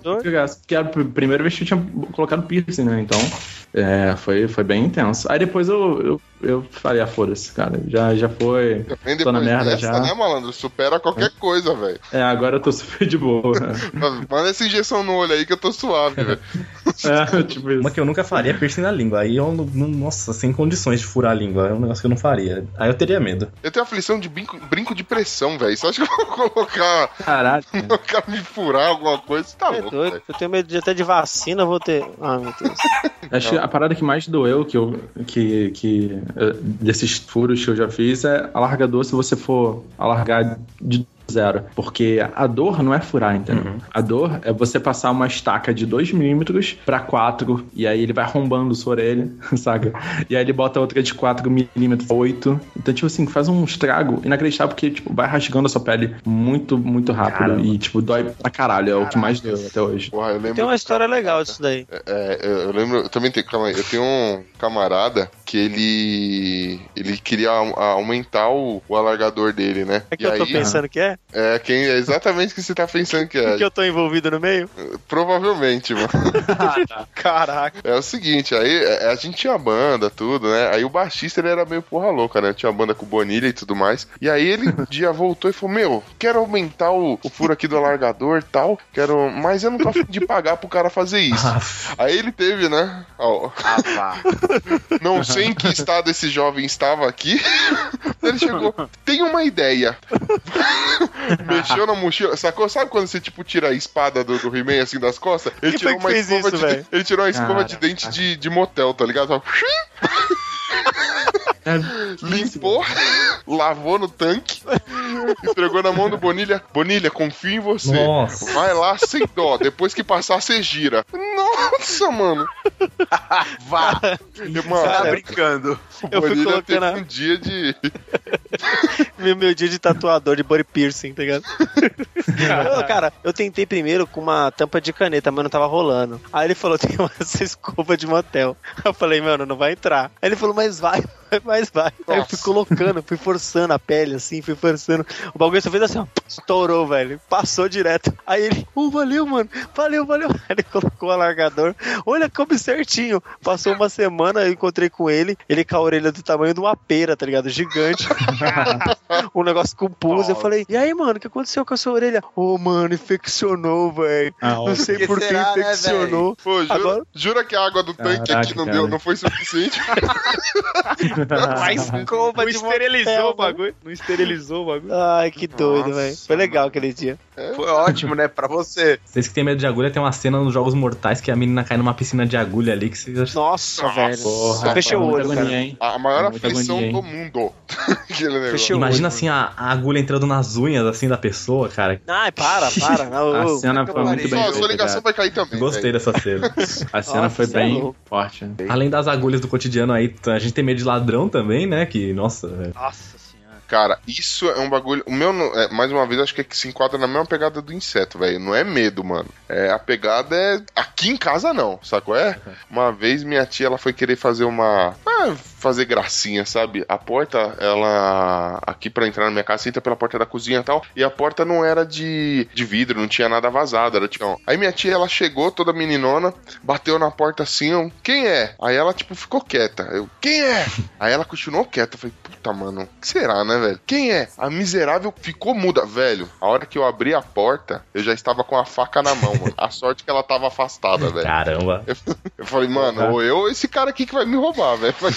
Porque era a primeira vez que eu tinha colocado piercing, né? Então, é, foi, foi bem intenso. Aí depois eu, eu, eu falei, ah, foda-se, cara. Já, já foi. Tô na merda dessa, já. né, malandro? Supera qualquer coisa, velho. É, agora eu tô super de boa. *laughs* Manda essa injeção no olho aí que eu tô suave, velho. *laughs* é, tipo isso. Uma que eu nunca faria é piercing na língua. Aí eu, nossa, sem condições de furar a língua. É um negócio que eu não faria. Aí eu teria medo. Eu tenho aflição de brinco, brinco de pressão, velho. Você acha que eu vou colocar, Caralho. colocar me furar alguma coisa? Você Tá É louco, doido. Eu tenho medo de até de vacina, eu vou ter. Ah, meu Deus. Acho que a parada que mais doeu que eu, que, que, desses furos que eu já fiz é alargador se você for alargar de zero. Porque a dor não é furar, entendeu? A dor é você passar uma estaca de 2 milímetros pra 4 e aí ele vai arrombando sua orelha, *laughs* saca? E aí ele bota outra de 4 milímetros pra 8. Então, tipo assim, faz um estrago inacreditável porque, tipo, vai rasgando a sua pele muito, muito rápido. Caramba. E, tipo, dói pra caralho. É o que mais doeu até hoje. Porra, eu lembro. Tem uma história legal disso daí. É, eu eu lembro, eu também tenho, calma aí, eu tenho um camarada que ele ele queria au- aumentar o, o alargador dele, né? É que e eu tô aí, pensando que é? É quem é exatamente o que você tá pensando que é. Que eu tô envolvido no meio? Provavelmente, mano. *laughs* Caraca. É o seguinte, aí é, a gente tinha banda, tudo, né? Aí o baixista ele era meio porra louca, né? Tinha banda com Bonilha e tudo mais. E aí ele *laughs* um dia voltou e falou: Meu, quero aumentar o, o furo aqui do alargador e tal. Quero. Mas eu não tô afim de pagar pro cara fazer isso. Aí ele teve, né? ó, Ah, pá. *laughs* não sei em que estado esse jovem estava aqui. Ele chegou, tem uma ideia. *laughs* Mexeu na mochila, sacou? Sabe quando você, tipo, tira a espada do, do He-Man, assim, das costas? Ele tirou uma escova isso, de? Ele tirou uma escova de Cara. dente de, de motel, tá ligado? Só- *laughs* Limpou, *laughs* lavou no tanque, entregou na mão do Bonilha. Bonilha, confio em você. Nossa. Vai lá sem dó. Depois que passar, você gira. Nossa, mano. Vá, Mano, tá brincando. o eu fui Bonilha colocando teve a- um dia de. *laughs* Meu, meu dia de tatuador de body piercing, tá ligado? *laughs* Eu, cara, eu tentei primeiro com uma tampa de caneta, mas não tava rolando. Aí ele falou, tem essa escova de motel. Eu falei, mano, não vai entrar. Aí ele falou, mas vai, mas vai. Aí eu fui colocando, fui forçando a pele, assim, fui forçando. O bagulho só fez assim, ó, estourou, velho. Passou direto. Aí ele, uh, valeu, mano, valeu, valeu. Aí *laughs* ele colocou o alargador. Olha, coube certinho. Passou uma semana, eu encontrei com ele, ele com a orelha do tamanho de uma pera, tá ligado? Gigante. *laughs* um negócio com pus. Eu falei, e aí, mano, o que aconteceu com a sua orelha? Ô, mano, infeccionou, velho. Ah, Não sei que por que né, infeccionou. Pô, jura, Agora- jura que a água do tanque Caraca, aqui não cara. deu, não foi suficiente? *laughs* Mas *laughs* como Não de esterilizou motel, o bagulho. Não esterilizou o bagulho. Ai, que doido, Nossa, velho. Foi legal aquele dia. Foi ótimo, né? Pra você. Vocês que têm medo de agulha, tem uma cena nos Jogos Mortais que a menina cai numa piscina de agulha ali que vocês... Nossa, velho. Porra, Eu fechei o olho, cara. agonia, hein? A maior É aflição agonia, do mundo. *laughs* Imagina olho, assim a, a agulha entrando nas unhas assim da pessoa, cara. Ai, para, para. Não, *laughs* A cena foi muito bem Só, a feita, sua ligação cara. vai cair também. Gostei velho. dessa cena. A cena Nossa, foi é bem louco. forte. Além das agulhas do cotidiano aí, a gente tem medo de ladrão também, né? Que, nossa, velho. Nossa. Cara, isso é um bagulho. O meu, é, mais uma vez, acho que, é que se enquadra na mesma pegada do inseto, velho. Não é medo, mano. É, a pegada é. Aqui em casa, não, sacou? É? *laughs* Uma vez minha tia ela foi querer fazer uma. ah, fazer gracinha, sabe? A porta, ela. Aqui pra entrar na minha casa, você entra pela porta da cozinha e tal. E a porta não era de, de vidro, não tinha nada vazado. Era tipo. Aí minha tia, ela chegou, toda meninona, bateu na porta assim, quem é? Aí ela, tipo, ficou quieta. Eu, quem é? *laughs* Aí ela continuou quieta. Eu falei, puta, mano, o que será, né, velho? Quem é? A miserável ficou muda. Velho, a hora que eu abri a porta, eu já estava com a faca na mão, mano. A sorte que ela tava afastada, velho. Caramba. Eu falei, mano, ou eu ou esse cara aqui que vai me roubar, velho. Mas-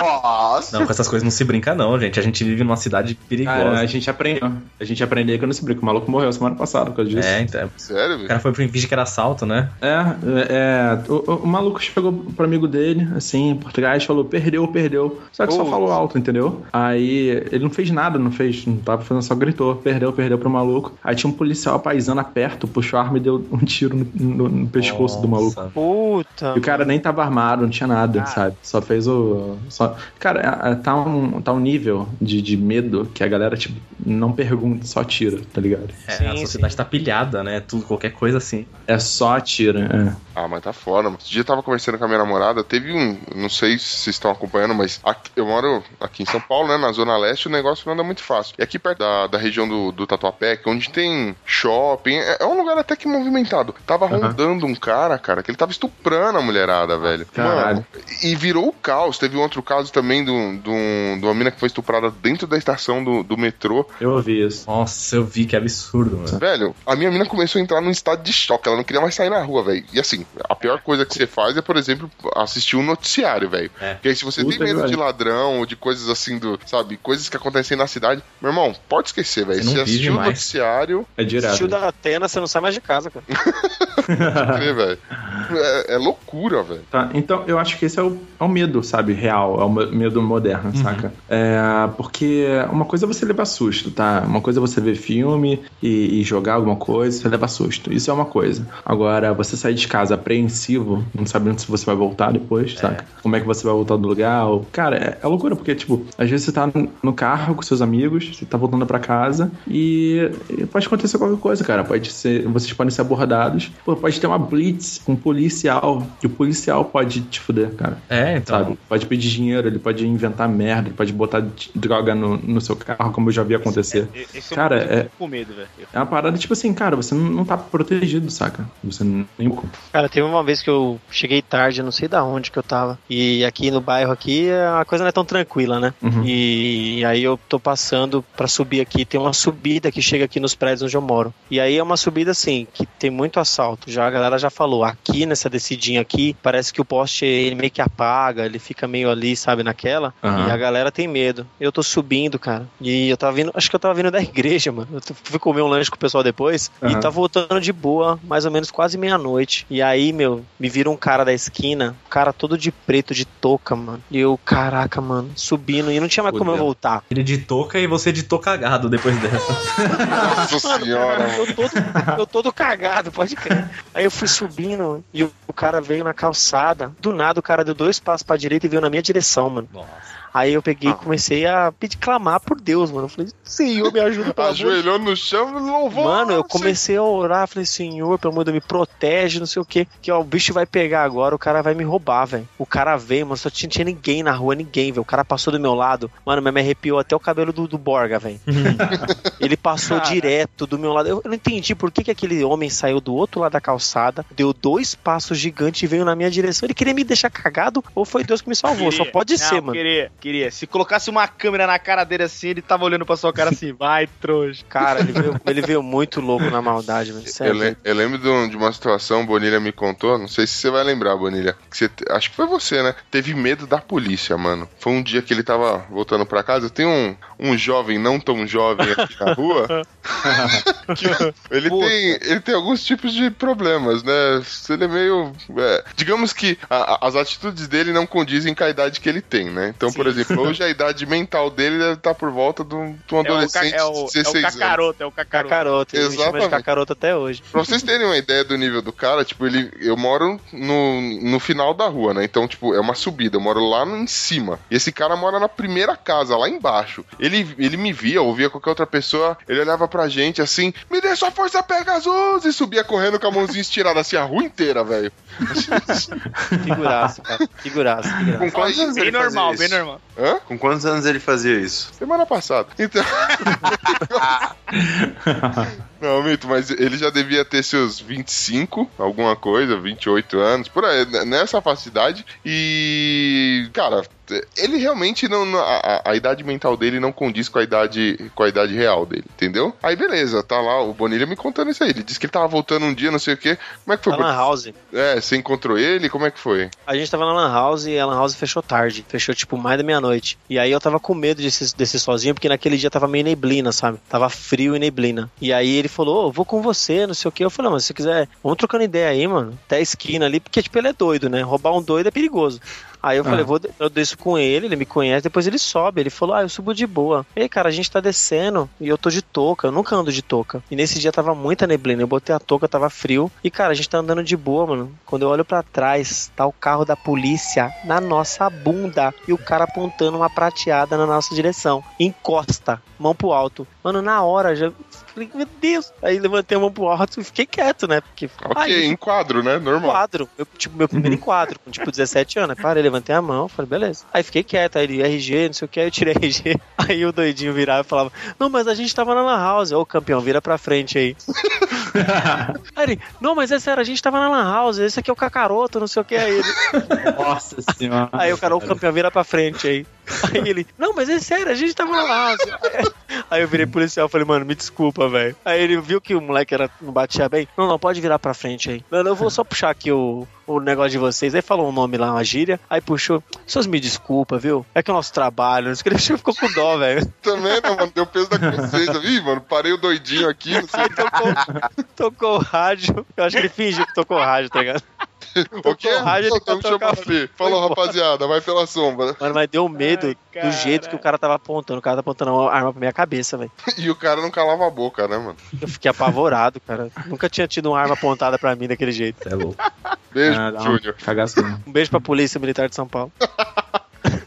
Nossa. Não, com essas coisas não se brinca, não, gente. A gente vive numa cidade perigosa. Cara, a gente aprendeu. A gente aprendeu que não se brinca. O maluco morreu semana passada por causa disso. É, então. Sério, O velho? cara foi pro finge que era assalto, né? É, é, é, o, o- o maluco chegou pro amigo dele, assim, em português, falou, perdeu, perdeu. Só que só Putz. falou alto, entendeu? Aí ele não fez nada, não fez, não tava fazendo, só gritou, perdeu, perdeu pro maluco. Aí tinha um policial paisana perto, puxou a arma e deu um tiro no, no- no pescoço do maluco. Nossa. Puta. E o cara nem tava armado, não tinha nada, sabe? Só fez o. Só... Cara, é- é- tá um, tá um nível de, de medo que a galera, tipo, não pergunta, só tira, tá ligado? É, Sim, a sociedade sim. tá pilhada, né? Tudo, qualquer coisa assim. É só atira, é. Ah, mas tá foda. mano. Esse dia eu tava conversando com a minha namorada, teve um. Não sei se vocês estão acompanhando, mas aqui- eu moro aqui em São Paulo, né? Na Zona Leste, o negócio não anda muito fácil. E aqui perto da, da região do, do Tatuapé, que é onde tem shopping, é, é um lugar até que movimentado. Tava Aham. rondando um cara, cara, que ele tava estuprando a mulherada, velho. Caralho. Mano, e virou o caos. Teve um outro caso também de um- de um- de uma mina que foi estuprada dentro da estação do, do metrô. Eu ouvi isso. Nossa, eu vi que absurdo, mano. Velho, a minha mina começou a entrar num estado de choque. Ela não queria mais sair na rua, velho. E assim, a pior coisa que você faz é, por exemplo, assistir um noticiário, velho. É. Porque aí, se você Puta tem medo que de ladrão ou de coisas assim, do, sabe, coisas que acontecem na cidade, meu irmão, pode esquecer, velho. Você não Você assistiu o noticiário, É direto. Assistiu da Atena, você não sai mais de casa, cara. *laughs* crer. É, é loucura, velho. Tá, então eu acho que esse é o, é o medo, sabe, real, é o me- medo moderno, saca? É, porque uma coisa é você levar susto, tá? Uma coisa é você ver filme e, e jogar alguma coisa, você leva susto. Isso é uma coisa. Agora, você sair de casa apreensivo, não sabendo se você vai voltar depois, saca? Como é que você vai voltar do lugar? Ou... Cara, é, é loucura, porque, tipo, às vezes você tá no- no carro com seus amigos, você tá voltando pra casa e, e pode acontecer qualquer coisa, cara. Pode ser, vocês podem ser abordados. Pô, pode ter uma blitz com um policial, e o policial pode te fuder, cara. É, então. Sabe? Pode pedir dinheiro, ele pode inventar merda, ele pode botar droga no, no seu carro, como eu já vi acontecer. Esse Cara, é um é- com medo, velho. É uma parada tipo assim, cara, você não, não tá protegido, saca? Você nem. Cara, teve uma vez que eu cheguei tarde, não sei da onde que eu tava. E aqui no bairro aqui, a coisa não é tão tranquila, né? Uhum. E aí eu tô passando pra subir aqui, tem uma subida que chega aqui nos prédios onde eu moro. E aí é uma subida assim, que tem muito assalto. Já a galera já falou, aqui nessa descidinha aqui, parece que o poste ele meio que apaga, ele fica meio ali, sabe, naquela. Aham. E a galera tem medo. Eu tô subindo, cara. E eu tava vindo, acho que eu tava vindo da igreja, mano. Eu fui comer um lanche com o pessoal depois Aham. e tá voltando de boa, mais ou menos quase meia-noite. E aí, meu, me vira um cara da esquina, um cara todo de preto, de touca, mano. E eu, caraca, mano, subindo. E não tinha mais como eu Fudeu. voltar. Ele de touca e você de touca cagado depois dessa. Nossa senhora. Eu todo, eu todo cagado, pode crer. Aí eu fui subindo e o cara veio na calçada. Do nada o cara deu dois passos pra direita e veio na minha direção, mano. Aí eu peguei e comecei a pedir clamar por Deus, mano. Eu falei, Senhor, me ajuda, pelo amor Ajoelhou no chão e louvou. Mano, eu comecei a orar, falei, Senhor, pelo amor de Deus, me protege, não sei o que. Que ó, o bicho vai pegar agora, o cara vai me roubar, velho. O cara veio, mano, só tinha, tinha ninguém na rua, ninguém, velho. O cara passou do meu lado, mano, me arrepiou até o cabelo do, do Borga, velho. *laughs* Ele passou direto do meu lado. Eu, eu não entendi por que, que aquele homem saiu do outro lado da calçada, deu dois passos gigantes e veio na minha direção. Ele queria me deixar cagado ou foi Deus que me salvou? Só pode Não, ser, mano. Queria, Queria. Se colocasse uma câmera na cara dele assim, ele tava olhando pra sua cara assim, *laughs* vai, trouxa. Cara, ele veio, ele veio muito louco na maldade, velho. Eu, Sério. le- eu lembro de, um- de uma situação, Bonilha me contou, não sei se você vai lembrar, Bonilha. Que você acho que foi você, né? Teve medo da polícia, mano. Foi um dia que ele tava voltando pra casa. Tem um, um jovem, não tão jovem aqui na rua. *laughs* que ele, tem, ele tem alguns tipos de problemas, né? Ele é meio. é, digamos que a- a- as atitudes dele não condizem com a idade que ele tem, né? Então, por exemplo, hoje a idade mental dele deve estar por volta de um, de um É o, adolescente é o, de é o 16 anos. cacaroto, é o cacaroto. Cacaroto, ele me chama de Exatamente. cacaroto até hoje. Pra vocês terem uma ideia do nível do cara, tipo, ele. Eu moro no, no final da rua, né? Então, tipo, é uma subida. Eu moro lá no, em cima. E esse cara mora na primeira casa, lá embaixo. Ele, ele me via, ouvia qualquer outra pessoa, ele olhava pra gente assim, me dê sua força Pegasus! E subia correndo com a mãozinha estirada assim, a rua inteira, velho. *laughs* Figuraço, cara. Figuraço, Com figuraço. anos Bem normal, bem normal. Hã? Com quantos anos ele fazia isso? Semana passada. Então. *laughs* Não, Mito, mas ele já devia ter seus 25, alguma coisa, 28 anos, por aí, nessa facilidade. E, cara, ele realmente não. a- a idade mental dele não condiz com a idade, com a idade real dele, entendeu? Aí beleza, tá lá, o Bonilha me contando isso aí. Ele disse que ele tava voltando um dia, não sei o quê. Como é que foi? Tá na house. É, você encontrou ele? Como é que foi? A gente tava na Lan House e a Lan House fechou tarde. Fechou tipo mais da meia-noite. E aí eu tava com medo de ser, de ser sozinho, porque naquele dia tava meio neblina, sabe? Tava frio e neblina. E aí ele falou, ô, vou com você, não sei o que. Eu falei, não, mas se você quiser, vamos trocando ideia aí, mano. Até a esquina ali, porque tipo, ele é doido, né? Roubar um doido é perigoso. Aí eu falei, Ah. vou, eu desço com ele, ele me conhece, depois ele sobe. Ele falou, ah, eu subo de boa. Ei, cara, a gente tá descendo e eu tô de touca, eu nunca ando de touca. E nesse dia tava muita neblina, eu botei a touca, tava frio. E, cara, a gente tá andando de boa, mano. Quando eu olho pra trás, tá o carro da polícia na nossa bunda e o cara apontando uma prateada na nossa direção. Encosta, mão pro alto. Mano, na hora já. Falei, meu Deus! Aí levantei a mão pro alto e fiquei quieto, né? Porque. Ok, Aí, enquadro, né? Normal. enquadro. Meu, tipo, meu primeiro enquadro, com tipo 17 anos. Aí Parei, levantei a mão, falei, beleza. Aí fiquei quieto, aí ele, RG, não sei o que, aí eu tirei RG. *laughs* Aí o doidinho virava e falava, não, mas a gente tava na Lan House. Ô, campeão, vira pra frente aí. *laughs* aí ele, não, mas é sério, a gente tava na Lan House, esse aqui é o cacaroto, não sei o que. Aí ele, *laughs* Nossa senhora. Aí o cara, o campeão vira pra frente aí. Aí ele, não, mas é sério, a gente tava na house. Aí eu virei policial e falei, mano, me desculpa, velho. Aí ele viu que o moleque era, não batia bem. Não, não, pode virar pra frente aí. Mano, eu vou só puxar aqui o, o negócio de vocês. Aí falou um nome lá, uma gíria. Aí puxou, vocês me desculpa, viu? É que é o nosso trabalho. Não sei que *laughs* ficou com dó, velho. Também, né, mano? Deu peso da consciência. Ih, mano, parei o doidinho aqui, não sei tocou, tocou o rádio. Eu acho que ele fingiu que tocou o rádio, tá ligado? *laughs* o quê. café. Falou, rapaziada, vai pela sombra. Mano, mas deu medo Ai, do jeito que o cara tava apontando. O cara tá apontando a arma pra minha cabeça, velho. *laughs* E o cara não calava a boca, né, mano? Eu fiquei apavorado, cara. Nunca tinha tido uma arma apontada pra mim daquele jeito. É louco. Beijo, Ah, uma Júnior. Um beijo pra Polícia Militar de São Paulo. *laughs*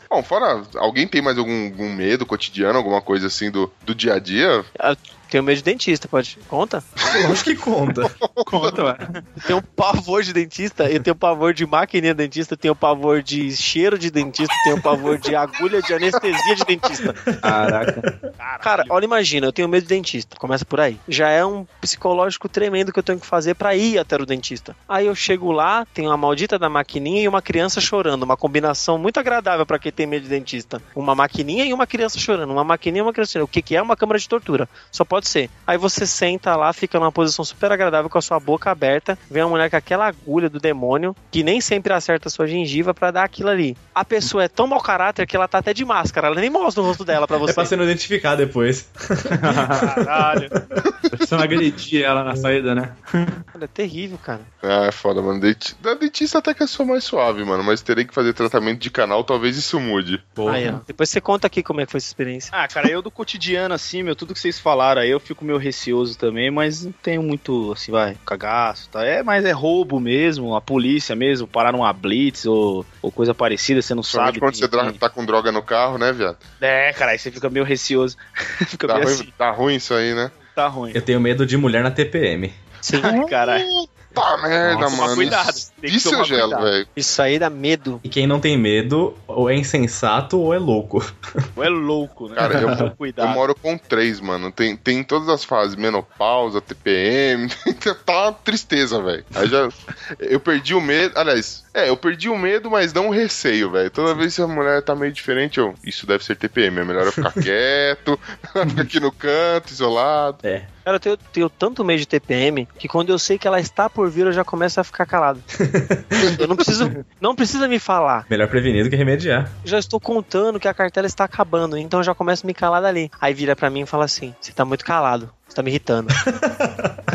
Bom, fora, alguém tem mais algum, algum medo cotidiano, alguma coisa assim do, do dia a dia? Eu tenho medo de dentista, pode? Conta? Lógico que conta. *laughs* Conta, ué. Eu tenho pavor de dentista, eu tenho pavor de maquininha de dentista, eu tenho pavor de cheiro de dentista, eu tenho pavor de agulha de anestesia de dentista. Caraca. Cara, olha, imagina, eu tenho medo de dentista. Começa por aí. Já é um psicológico tremendo que eu tenho que fazer pra ir até o dentista. Aí eu chego lá, tem uma maldita da maquininha e uma criança chorando. Uma combinação muito agradável pra quem tem medo de dentista. Uma maquininha e uma criança chorando. Uma maquininha e uma criança chorando. O que, que é uma câmara de tortura? Só pode ser. Aí você senta lá, fica numa posição super agradável com a sua boca aberta. Vem a mulher com aquela agulha do demônio, que nem sempre acerta a sua gengiva pra dar aquilo ali. A pessoa é tão mau caráter que ela tá até de máscara. Ela nem mostra o rosto dela pra É você. pra você não identificar depois. Caralho. *laughs* Você não agredir ela na saída, né? É terrível, cara. Ah, é foda, mano. Denti... Da dentista até que eu sou mais suave, mano. Mas terei que fazer tratamento de canal, talvez isso mude. Aí, ó. Depois você conta aqui como é que foi essa experiência. Ah, cara, eu do cotidiano, assim, meu, tudo que vocês falaram aí, eu fico meio receoso também, mas não tenho muito, assim, vai, cagaço, tá? É, mas é roubo mesmo, a polícia mesmo, parar numa blitz ou, ou coisa parecida, você não sabe. quando tem- você tem- tá com droga no carro, né, viado? É, cara, aí você fica meio receoso. *laughs* fica Tá meio ruim, assim, tá ruim isso aí, né? tá ruim. Eu tenho medo de mulher na TPM. Sim. Caralho. Tá merda, Nossa, mano. cuidado, Isso, eu gelo, velho. Isso aí dá medo. E quem não tem medo, ou é insensato ou é louco. Ou é louco, né? Cara, eu, *laughs* eu Cuidado. moro com três, mano. Tem, tem todas as fases, menopausa, TPM, *laughs* tá uma tristeza, velho. Aí já. Eu perdi o medo. Aliás, é, eu perdi o medo, mas não o receio, velho. Toda vez que a mulher tá meio diferente, eu. Isso deve ser TPM. É melhor eu ficar *laughs* quieto, ficar aqui no canto, isolado. É. Cara, eu tenho, tenho tanto medo de TPM que quando eu sei que ela está por vir, eu já começo a ficar calado. *laughs* eu não preciso. Não precisa me falar. Melhor prevenir do que remediar. Já estou contando que a cartela está acabando, então eu já começo a me calar dali. Aí vira pra mim e fala assim: você tá muito calado. Você tá me irritando. *laughs*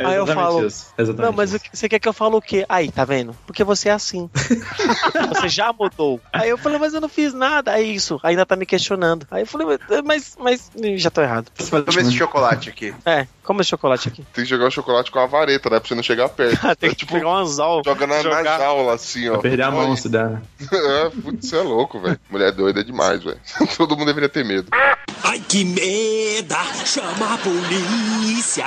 É Aí eu falo, isso. Não, mas isso. você quer que eu fale o quê? Aí, tá vendo? Porque você é assim. *laughs* você já mudou. Aí eu falei, mas eu não fiz nada. Aí isso, ainda tá me questionando. Aí eu falei, mas, mas, já tô errado. Toma esse chocolate aqui. É, como esse chocolate aqui. Tem que jogar o chocolate com a vareta, né? Pra você não chegar perto. *laughs* Tem É que tipo, pegar um anzol. joga na, na jogar. jaula, assim, ó. Vai perder a mão Olha, se der. É, putz, você é louco, velho. Mulher doida é demais, velho. Todo mundo deveria ter medo. Ai que meda, chama a polícia.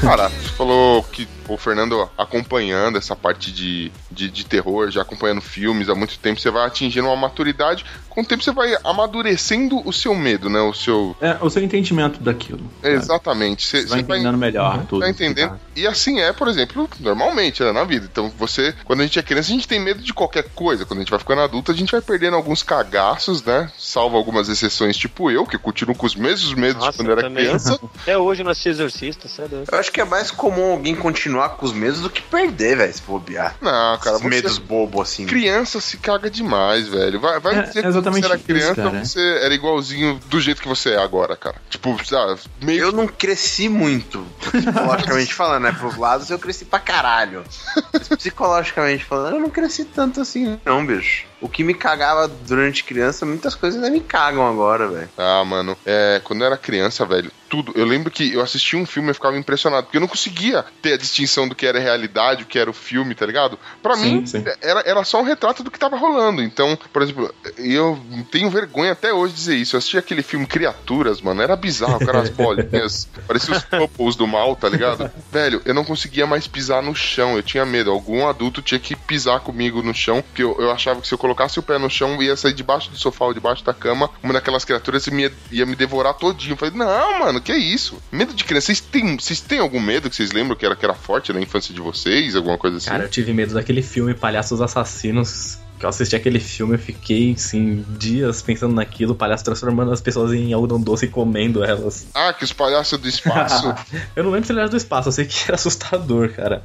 Cara, você falou que o Fernando acompanhando essa parte de, de, de terror, já acompanhando filmes há muito tempo, você vai atingindo uma maturidade. Com o tempo você vai amadurecendo o seu medo, né? O seu. É, o seu entendimento daquilo. sabe? Exatamente. Você, Você vai você vai entendendo melhor tudo. Tá entendendo? E assim é, por exemplo, normalmente né, na vida. Então, você, quando a gente é criança, a gente tem medo de qualquer coisa. Quando a gente vai ficando adulto, a gente vai perdendo alguns cagaços, né? Salvo algumas exceções, tipo eu, que continuo com os mesmos medos de Nossa, quando eu era também. criança. *laughs* Até hoje eu assisti Exorcista, doido. Eu acho que é mais comum alguém continuar com os medos do que perder, velho, se bobear. Não, cara, você- medos bobo assim. Criança se caga demais, velho. Vai, vai É, dizer que você era isso, criança, cara. você era igualzinho do jeito que você é agora, cara. Tipo, sabe, meio Eu não cresci muito, psicologicamente *laughs* falando, né? Pros lados eu cresci pra caralho. Mas psicologicamente falando, eu não cresci tanto assim, não, bicho. O que me cagava durante criança, muitas coisas ainda me cagam agora, velho. Ah, mano, é, quando eu era criança, velho, tudo. Eu lembro que eu assisti um filme e ficava impressionado, porque eu não conseguia ter a distinção do que era realidade, o que era o filme, tá ligado? Pra Sim, mim, sim. Era, era só um retrato do que tava rolando. Então, por exemplo, eu tenho vergonha até hoje de dizer isso. Eu assisti aquele filme Criaturas, mano, era bizarro, cara, as *laughs* bolinhas, parecia os couples do mal, tá ligado? Velho, eu não conseguia mais pisar no chão, eu tinha medo. Algum adulto tinha que pisar comigo no chão, porque eu, eu achava que se eu colocasse o pé no chão, ia sair debaixo do sofá ou debaixo da cama, uma daquelas criaturas ia, ia me devorar todinho. Eu falei, não, mano, que isso? Medo de criança. Vocês têm, vocês têm algum medo que vocês lembram que era, que era forte na infância de vocês? Alguma coisa assim? Cara, eu tive medo daquele filme Palhaços Assassinos. Eu assisti aquele filme, eu fiquei, assim, dias pensando naquilo, o palhaço transformando as pessoas em algodão doce e comendo elas. Ah, que os palhaços do espaço. *laughs* eu não lembro se ele era do espaço, eu sei que era assustador, cara.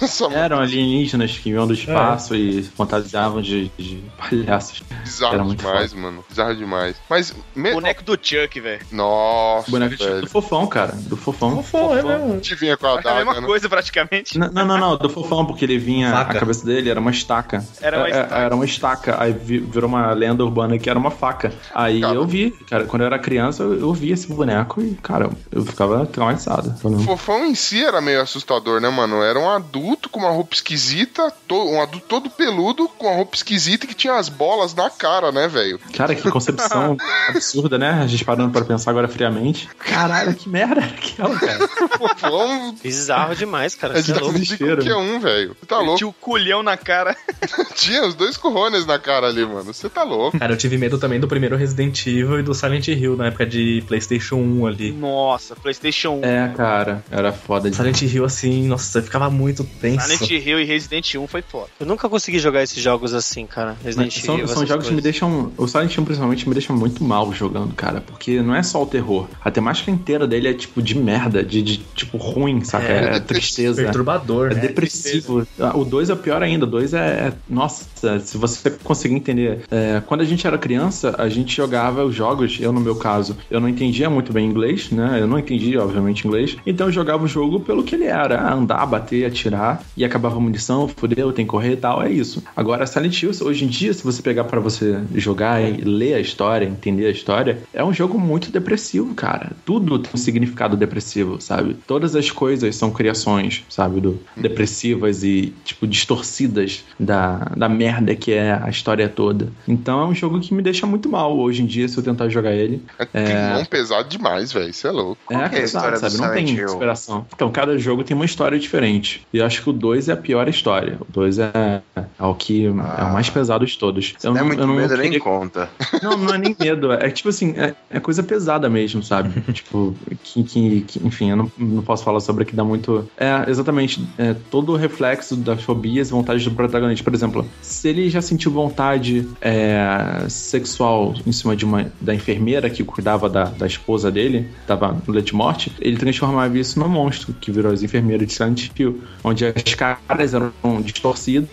Nossa, Eram alienígenas que vinham do espaço e fantasiavam de, de palhaços. Era bizarro muito demais, mano. Bizarro demais. Mas. Me... Boneco do Chuck, velho. Nossa, Boneco velho. do fofão, cara. Do fofão. Fofão, é mesmo. Te vinha com a É mesma né? coisa, praticamente. N- Não, não, não, do fofão, porque ele vinha. Faca. A cabeça dele era uma estaca. Era uma É, estaca. Era uma estaca. Aí vi- virou uma lenda urbana que era uma faca. Aí Cara. eu vi, cara, quando eu era criança, eu, eu vi esse boneco e, cara, eu ficava traumatizado. O fofão em si era meio assustador, né, mano? Era um adulto com uma roupa esquisita, to- um adulto todo peludo com uma roupa esquisita e que tinha as bolas na cara, né, velho? Cara, que concepção *laughs* absurda, né? A gente parando pra pensar agora friamente. Caralho, que merda era aquela, cara? Fofão Bizarro demais, cara. é é louco. de qualquer um, velho. Você tá louco? tinha o culhão na cara. *laughs* Tinha os dois corrones na cara ali, mano. Você tá louco. Cara, eu tive medo também do primeiro Resident Evil e do Silent Hill na época de PlayStation 1 ali. Nossa, PlayStation 1. É, cara, era foda de Silent Hill, assim, nossa, eu ficava muito tenso. Silent Hill e Resident 1 foi foda. Eu nunca consegui jogar esses jogos assim, cara. Resident Mas são, Evil, são jogos que me coisas. deixam. O Silent Hill, principalmente, me deixa muito mal jogando, cara. Porque não é só o terror. A temática inteira dele é tipo de merda, de, de, tipo ruim, saca? É, É, tristeza. Perturbador, É né? depressivo. Ah, O 2 é pior ainda. O 2 é, é- Nossa, se você conseguir entender. é, quando a gente era criança, a gente jogava os jogos. Eu, no meu caso, eu não entendia muito bem inglês, né? Eu não entendia, obviamente, inglês. Então eu jogava o jogo pelo que ele era: andar, bater, atirar. E acabava a munição, fudeu, tem que correr e tal. É isso. Agora, Silent Hill, hoje em dia, se você pegar pra você jogar e ler a história, entender a história, é um jogo muito depressivo, cara. Tudo tem um significado depressivo, sabe? Todas as coisas são criações, sabe? Do, depressivas e, tipo, distorcidas da, da merda que é a história toda. Então é um jogo que me deixa muito mal hoje em dia se eu tentar jogar ele. É climão pesado demais, velho. Isso é louco. É, Qual que é a pesado, sabe? Não tem Hill? inspiração. Então, cada jogo tem uma história diferente. E eu acho que o 2 é a pior história. O 2 é, é o que é o mais pesado de todos. Se der muito medo, nem conta. *laughs* Não, não é nem medo. É tipo assim, é, é coisa pesada mesmo, sabe? *laughs* tipo, que, que- que- enfim, eu não, não posso falar sobre que dá muito. É, exatamente. É, todo o reflexo das fobias e vontades do protagonista. Por exemplo, se ele já sentiu vontade é, sexual em cima de uma da enfermeira que cuidava da, da esposa dele, tava no leite de morte, ele transformava isso num monstro que virou as enfermeiras de Silent Hill, onde as caras eram distorcidas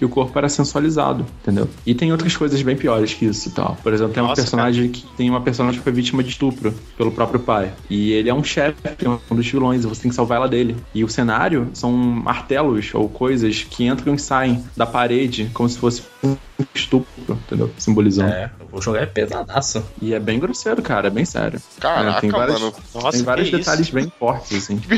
e o corpo era sensualizado, entendeu? E tem outras coisas bem piores que isso e tal. Por exemplo, tem uma Nossa, personagem que tem uma personagem que foi vítima de estupro pelo próprio pai. E ele é um chefe, um dos vilões, e você tem que salvar ela dele. E o cenário são martelos ou coisas que entram e saem da parede como se fosse estupro, entendeu? Simbolizando. É, o jogo é pesadaço. E é bem grosseiro, cara, é bem sério. Caraca, É, tem vários, mano. Nossa, tem vários detalhes isso? bem fortes, assim. *laughs*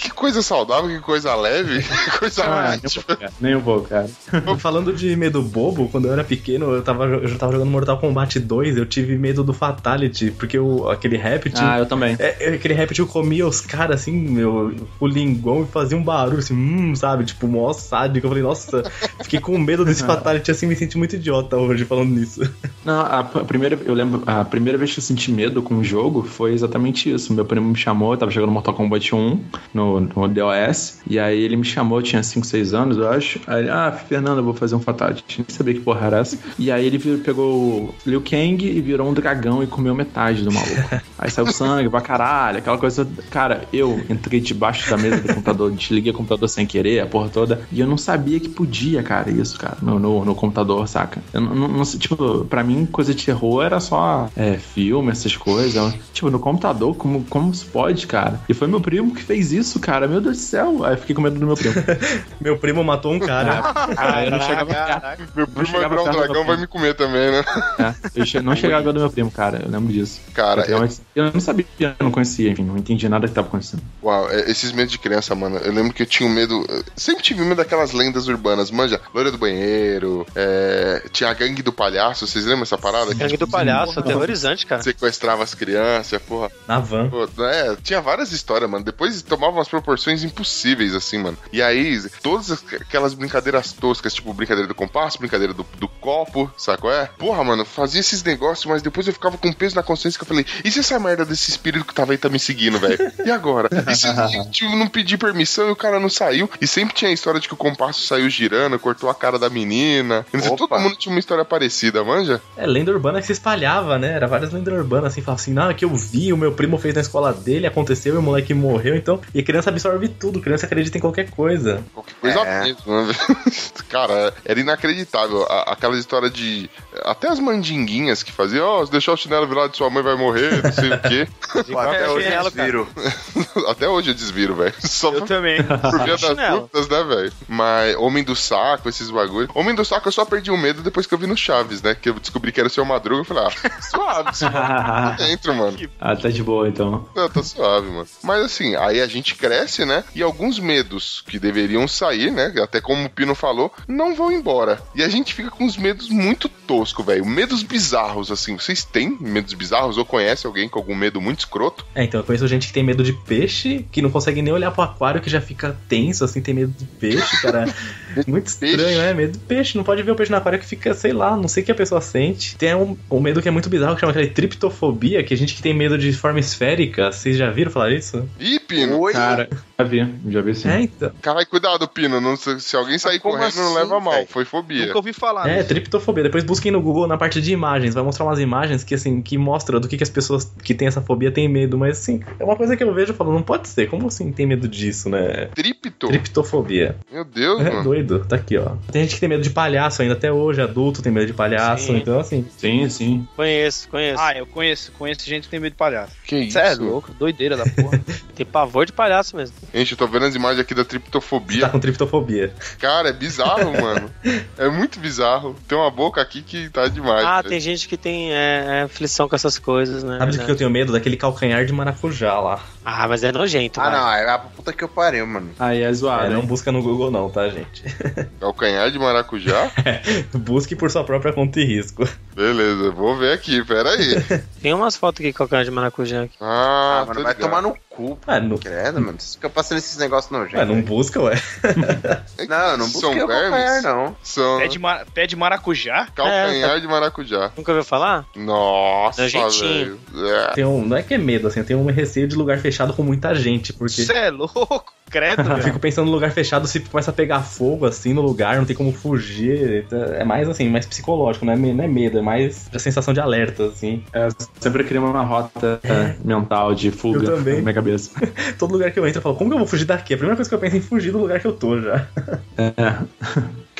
Que coisa saudável, que coisa leve, *laughs* que coisa Ah, nem um pouco, cara. Nem um pouco, cara. *laughs* Falando de medo bobo, quando eu era pequeno, eu tava, eu já tava jogando Mortal Kombat 2, eu tive medo do Fatality, porque o, aquele Réptil. Ah, eu também. É, é, aquele réptil comia os caras assim, meu, o linguão e fazia um barulho assim, hum, sabe? Tipo, mó sádico. Eu falei, nossa, fiquei com medo desse fatality assim, me senti muito idiota hoje falando nisso. Não, a, a primeira, eu lembro, a primeira vez que eu senti medo com o jogo foi exatamente isso. Meu primo me chamou, eu tava jogando Mortal Kombat 1 no, no DOS, e aí ele me chamou, eu tinha 5, 6 anos, eu acho. Aí ele, ah, Fernando, eu vou fazer um Fatality. Nem sabia que porra era essa. E aí ele pegou Liu Kang e virou um dragão e comeu metade do maluco. aí saiu sangue pra caralho, aquela coisa. Cara, eu entrei debaixo da mesa do computador, desliguei o computador sem querer, a porra toda, e eu não sabia que podia, cara, isso, cara, no, no, no computador, saca? Eu não, não, não sei, tipo, pra mim, coisa de terror era só é, filme, essas coisas. Tipo, no computador, como, como se pode, cara? E foi meu primo que fez isso, cara, meu Deus do céu. Aí eu fiquei com medo do meu primo. *laughs* Meu primo matou um cara. Ah, eu não chegava Caraca. Meu primo vai virar um perto do dragão, meu vai primo. me comer também, né? É, eu che- não chegava do meu primo, cara, eu lembro disso. Cara, eu, é- eu não sabia, eu não conhecia, enfim, não entendi nada que tava acontecendo. Uau, é, esses medos de criança, mano. Eu lembro que eu tinha um medo. eu Sempre tive medo daquelas lendas urbanas, manja. Loira do banheiro, é, tinha a gangue do palhaço, vocês lembram essa parada? Gangue do palhaço, aterrorizante, cara. sequestrava as crianças, porra. Na van. Pô, é, tinha várias histórias, mano. Depois tomava umas proporções impossíveis, assim, mano. E aí, todas as- aquelas brincadeiras toscas, tipo brincadeira do compasso, brincadeira do, do copo, sabe qual é? Porra, mano, fazia esses negócios, mas depois eu ficava com peso na consciência que eu falei, e se essa merda desse espírito que tava aí tá me seguindo, velho? E agora? E se *laughs* eu tipo, não pedir permissão e o cara não saiu? E sempre tinha a história de que o compasso saiu girando, cortou a cara da menina. Opa. Todo mundo tinha uma história parecida, manja? É, lenda urbana que se espalhava, né? Era várias lendas urbanas, assim, falava assim, não, que eu vi, o meu primo fez na escola dele, aconteceu e o moleque morreu, então. E a criança absorve tudo, a criança acredita em qualquer coisa. Qualquer coisa É. mesmo, né? *laughs* Cara, era inacreditável. A- aquela história de. Até as mandinguinhas que faziam, ó, se deixar o chinelo virado de sua mãe vai morrer, não sei o quê. *laughs* Pô, até É, hoje chinelo, eles viram. *laughs* Até hoje eu desviro, velho. Só Eu também. por via das putas, né, velho? Mas Homem do Saco, esses bagulho. Homem do Saco eu só perdi o medo depois que eu vi no Chaves, né? Que eu descobri que era o seu Madruga. Eu falei, ah, *laughs* suave, suave. *laughs* Dentro, mano. ah, tá de boa então. Não, tá suave, mano. Mas assim, aí a gente cresce, né? E alguns medos que deveriam sair, né? Até como o Pino falou, não vão embora. E a gente fica com os medos muito toscos, velho. Medos bizarros, assim. Vocês têm medos bizarros ou conhecem alguém com algum medo muito escroto? É, então eu conheço gente que tem medo de peixe, que não consegue nem olhar pro aquário, que já fica tenso, assim, tem medo de peixe, cara. *laughs* Muito estranho, Peixe? né? Medo de peixe. Não pode ver o peixe no aquário que fica, sei lá, não sei o que a pessoa sente. Tem um, um medo que é muito bizarro, que chama aquela triptofobia, que a gente que tem medo de forma esférica. Vocês já viram falar isso? Ih, Pino. Oi? Cara, já vi, já vi sim. É, então. Caralho, cuidado, Pino. Não, se se alguém sair como correndo, não assim, leva mal. Foi fobia. Nunca ouvi falar. É, triptofobia. Depois busquem no Google na parte de imagens. Vai mostrar umas imagens que, assim, que mostra do que, que as pessoas que têm essa fobia têm medo. Mas, assim, é uma coisa que eu vejo e falo, não pode ser. Como assim tem medo disso, né? Tripto? Triptofobia. Meu Deus, É mano. doido. Tá aqui, ó. Tem gente que tem medo de palhaço ainda até hoje. Adulto tem medo de palhaço. Sim. Então, assim, Sim, sim. Conheço, conheço. Ah, eu conheço, conheço gente que tem medo de palhaço. Que isso? Você é louco, doideira da porra. *laughs* Tem pavor de palhaço mesmo. Gente, eu tô vendo as imagens aqui da Tá triptofobia. com triptofobia. Cara, é bizarro, *laughs* mano. É muito bizarro. Tem uma boca aqui que tá demais. Ah, velho. tem gente que tem é, é, aflição com essas coisas, né? Sabe do que eu tenho medo? Daquele calcanhar de maracujá lá. Ah, mas é nojento, Ah, vai. não, é a puta que eu pariu, mano. Aí é zoado. É, não hein? busca no Google não, tá, gente? Calcanhar de maracujá? *laughs* Busque por sua própria conta e risco. Beleza, vou ver aqui, pera aí. *laughs* Tem umas fotos aqui com calcanhar de maracujá aqui. Ah, Ah, mano, vai ligado. tomar no cu. Ah, no- Credo, mano. Vocês ficam passando esses negócios nojentos. Ué, não busca, ué. *laughs* Não, não São busquei o vermes? calcanhar, não. São Pé de, ma- pé de maracujá? calcanhar de maracujá. Nunca ouviu falar? Nossa, velho. É. Tem um, não é que é medo, assim, eu tenho um receio de lugar fechado com muita gente, porque Você é louco? Credo, eu fico pensando no lugar fechado, se começa a pegar fogo, assim, no lugar, não tem como fugir. É mais, assim, mais psicológico, não é, não é medo, é mais a sensação de alerta, assim. É, eu sempre cria uma rota é, mental de fuga Eu também. na minha cabeça. *laughs* Todo lugar que eu entro, eu falo, como que eu vou fugir daqui? A primeira coisa que eu penso é em fugir do lugar que eu tô já. É.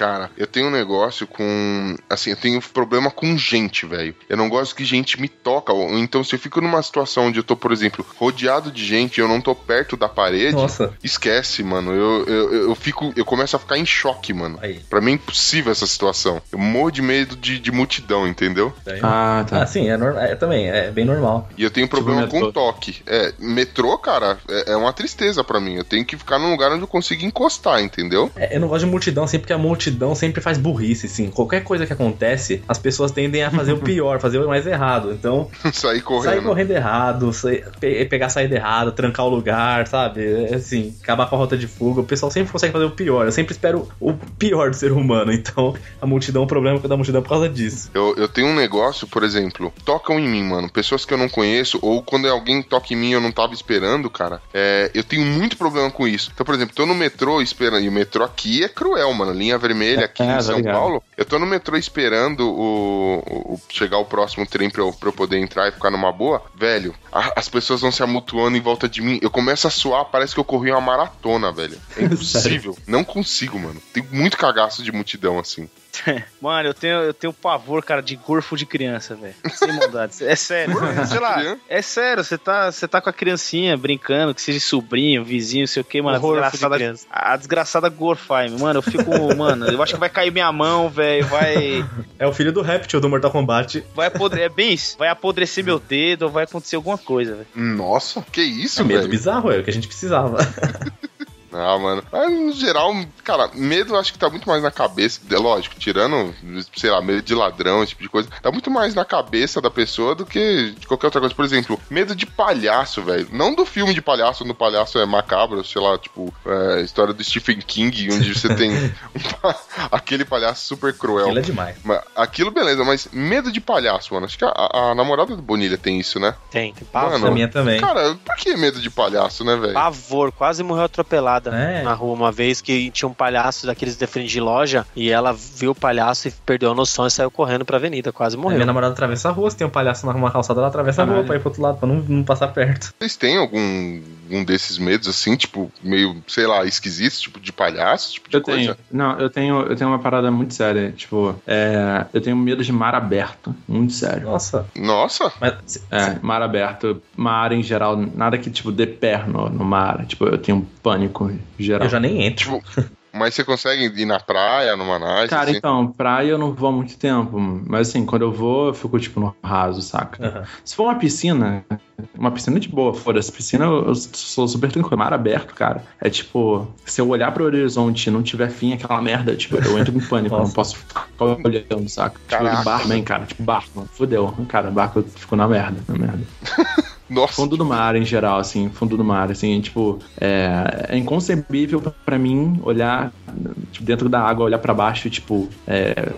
Cara, eu tenho um negócio com. Assim, eu tenho problema com gente, velho. Eu não gosto que gente me toca. Ou então, se eu fico numa situação onde eu tô, por exemplo, rodeado de gente e eu não tô perto da parede, Nossa. esquece, mano. Eu, eu, eu fico. Eu começo a ficar em choque, mano. Aí. Pra mim é impossível essa situação. Eu morro de medo de, de multidão, entendeu? Ah, tá. Ah, sim, é, normal, é também, é bem normal. E eu tenho problema metrô. com toque. É, metrô, cara, é, é uma tristeza pra mim. Eu tenho que ficar num lugar onde eu consiga encostar, entendeu? É, eu não gosto de multidão, assim, porque a multidão sempre faz burrice, assim. Qualquer coisa que acontece, as pessoas tendem a fazer o *laughs* pior, fazer o mais errado. Então, *laughs* Sair correndo. sair correndo errado, sair- pe- pegar a saída errada, trancar o lugar, sabe? É, Assim, acabar com a rota de fuga. O pessoal sempre consegue fazer o pior. Eu sempre espero o pior do ser humano. Então, a multidão, o problema da multidão é por causa disso. Eu, eu tenho um negócio, por exemplo, tocam em mim, mano. Pessoas que eu não conheço, ou quando alguém toca em mim e eu não tava esperando, cara. É, eu tenho muito problema com isso. Então, por exemplo, tô no metrô esperando. E o metrô aqui é cruel, mano. Linha vermelha aqui *laughs* É, em tá São ligado. Paulo. Eu tô no metrô esperando o, o- chegar o próximo trem pra eu, pra eu poder entrar e ficar numa boa. Velho, a- as pessoas vão se amutuando em volta de mim. Eu começo a suar, parece que eu corri uma maratona, velho. É *laughs* impossível. não consigo, mano. Tenho muito cagaço de multidão assim. *laughs* Mano, eu tenho, eu tenho pavor, cara, de gorfo de criança, velho. Sem maldade. É sério. Sei lá. É sério, você tá, você tá com a criancinha brincando, que seja sobrinho, vizinho, sei o que, mano. A Gorfo de desgraçada, criança. a desgraçada gorfai, mano. Eu fico, *laughs* mano, eu acho que vai cair minha mão, velho. Vai. É o filho do Reptil do Mortal Kombat. Vai apodrecer. É bem isso. Vai apodrecer meu dedo ou vai acontecer alguma coisa, velho. Nossa, que isso, É medo velho? bizarro, é o que a gente precisava. *laughs* Ah, mano. Mas, no geral, cara, medo acho que tá muito mais na cabeça. É lógico, tirando, sei lá, medo de ladrão, esse tipo de coisa. Tá muito mais na cabeça da pessoa do que de qualquer outra coisa. Por exemplo, medo de palhaço, velho. Não do filme de palhaço, onde o palhaço é macabro, sei lá, tipo, é, história do Stephen King, onde você tem *laughs* um aquele palhaço super cruel. Aquilo é demais. Mas Aquilo, beleza, mas medo de palhaço, mano. Acho que a, a- namorada do Bonilha tem isso, né? Tem, tem pavor. Mano, A minha também. Cara, por que medo de palhaço, né, velho? Pavor, quase morreu É. na rua uma vez que tinha um palhaço daqueles de frente de loja e ela viu o palhaço e perdeu a noção e saiu correndo pra avenida, quase morreu. minha namorada atravessa a rua, se tem um palhaço numa calçada, ela atravessa a rua Caralho. pra ir pro outro lado, pra não, não passar perto. Vocês têm algum um desses medos, assim, tipo, meio, sei lá, esquisitos, tipo de palhaço, tipo de Eu coisa? tenho. Não, eu tenho, eu tenho uma parada muito séria. Tipo, é, eu tenho medo de mar aberto. Muito sério. Nossa. Nossa, Mas É, mar aberto, mar em geral, nada que, tipo, dê pé no, no mar. Tipo, eu tenho um geral. eu já nem entro. tipo, mas você consegue ir na praia, numa night, Cara, assim? então, praia eu não vou há muito tempo. Mas assim, quando eu vou, eu fico, tipo, no raso, saca? Aham. Se for uma piscina, uma piscina de boa, foda-se, piscina eu, eu sou super tranquilo. Mar aberto, cara, é tipo, se eu olhar pro horizonte e não tiver fim, aquela merda, tipo, eu entro em pânico, eu não *laughs* posso ficar olhando, saca? Caraca. Tipo, barco também, cara, tipo, barco, fudeu. Cara, barco eu fico na merda, na merda. *laughs* Nossa, Fundo do mar em geral, assim, fundo do mar, assim, tipo, é, é inconcebível pra mim olhar tipo, dentro da água, olhar pra baixo, tipo, é,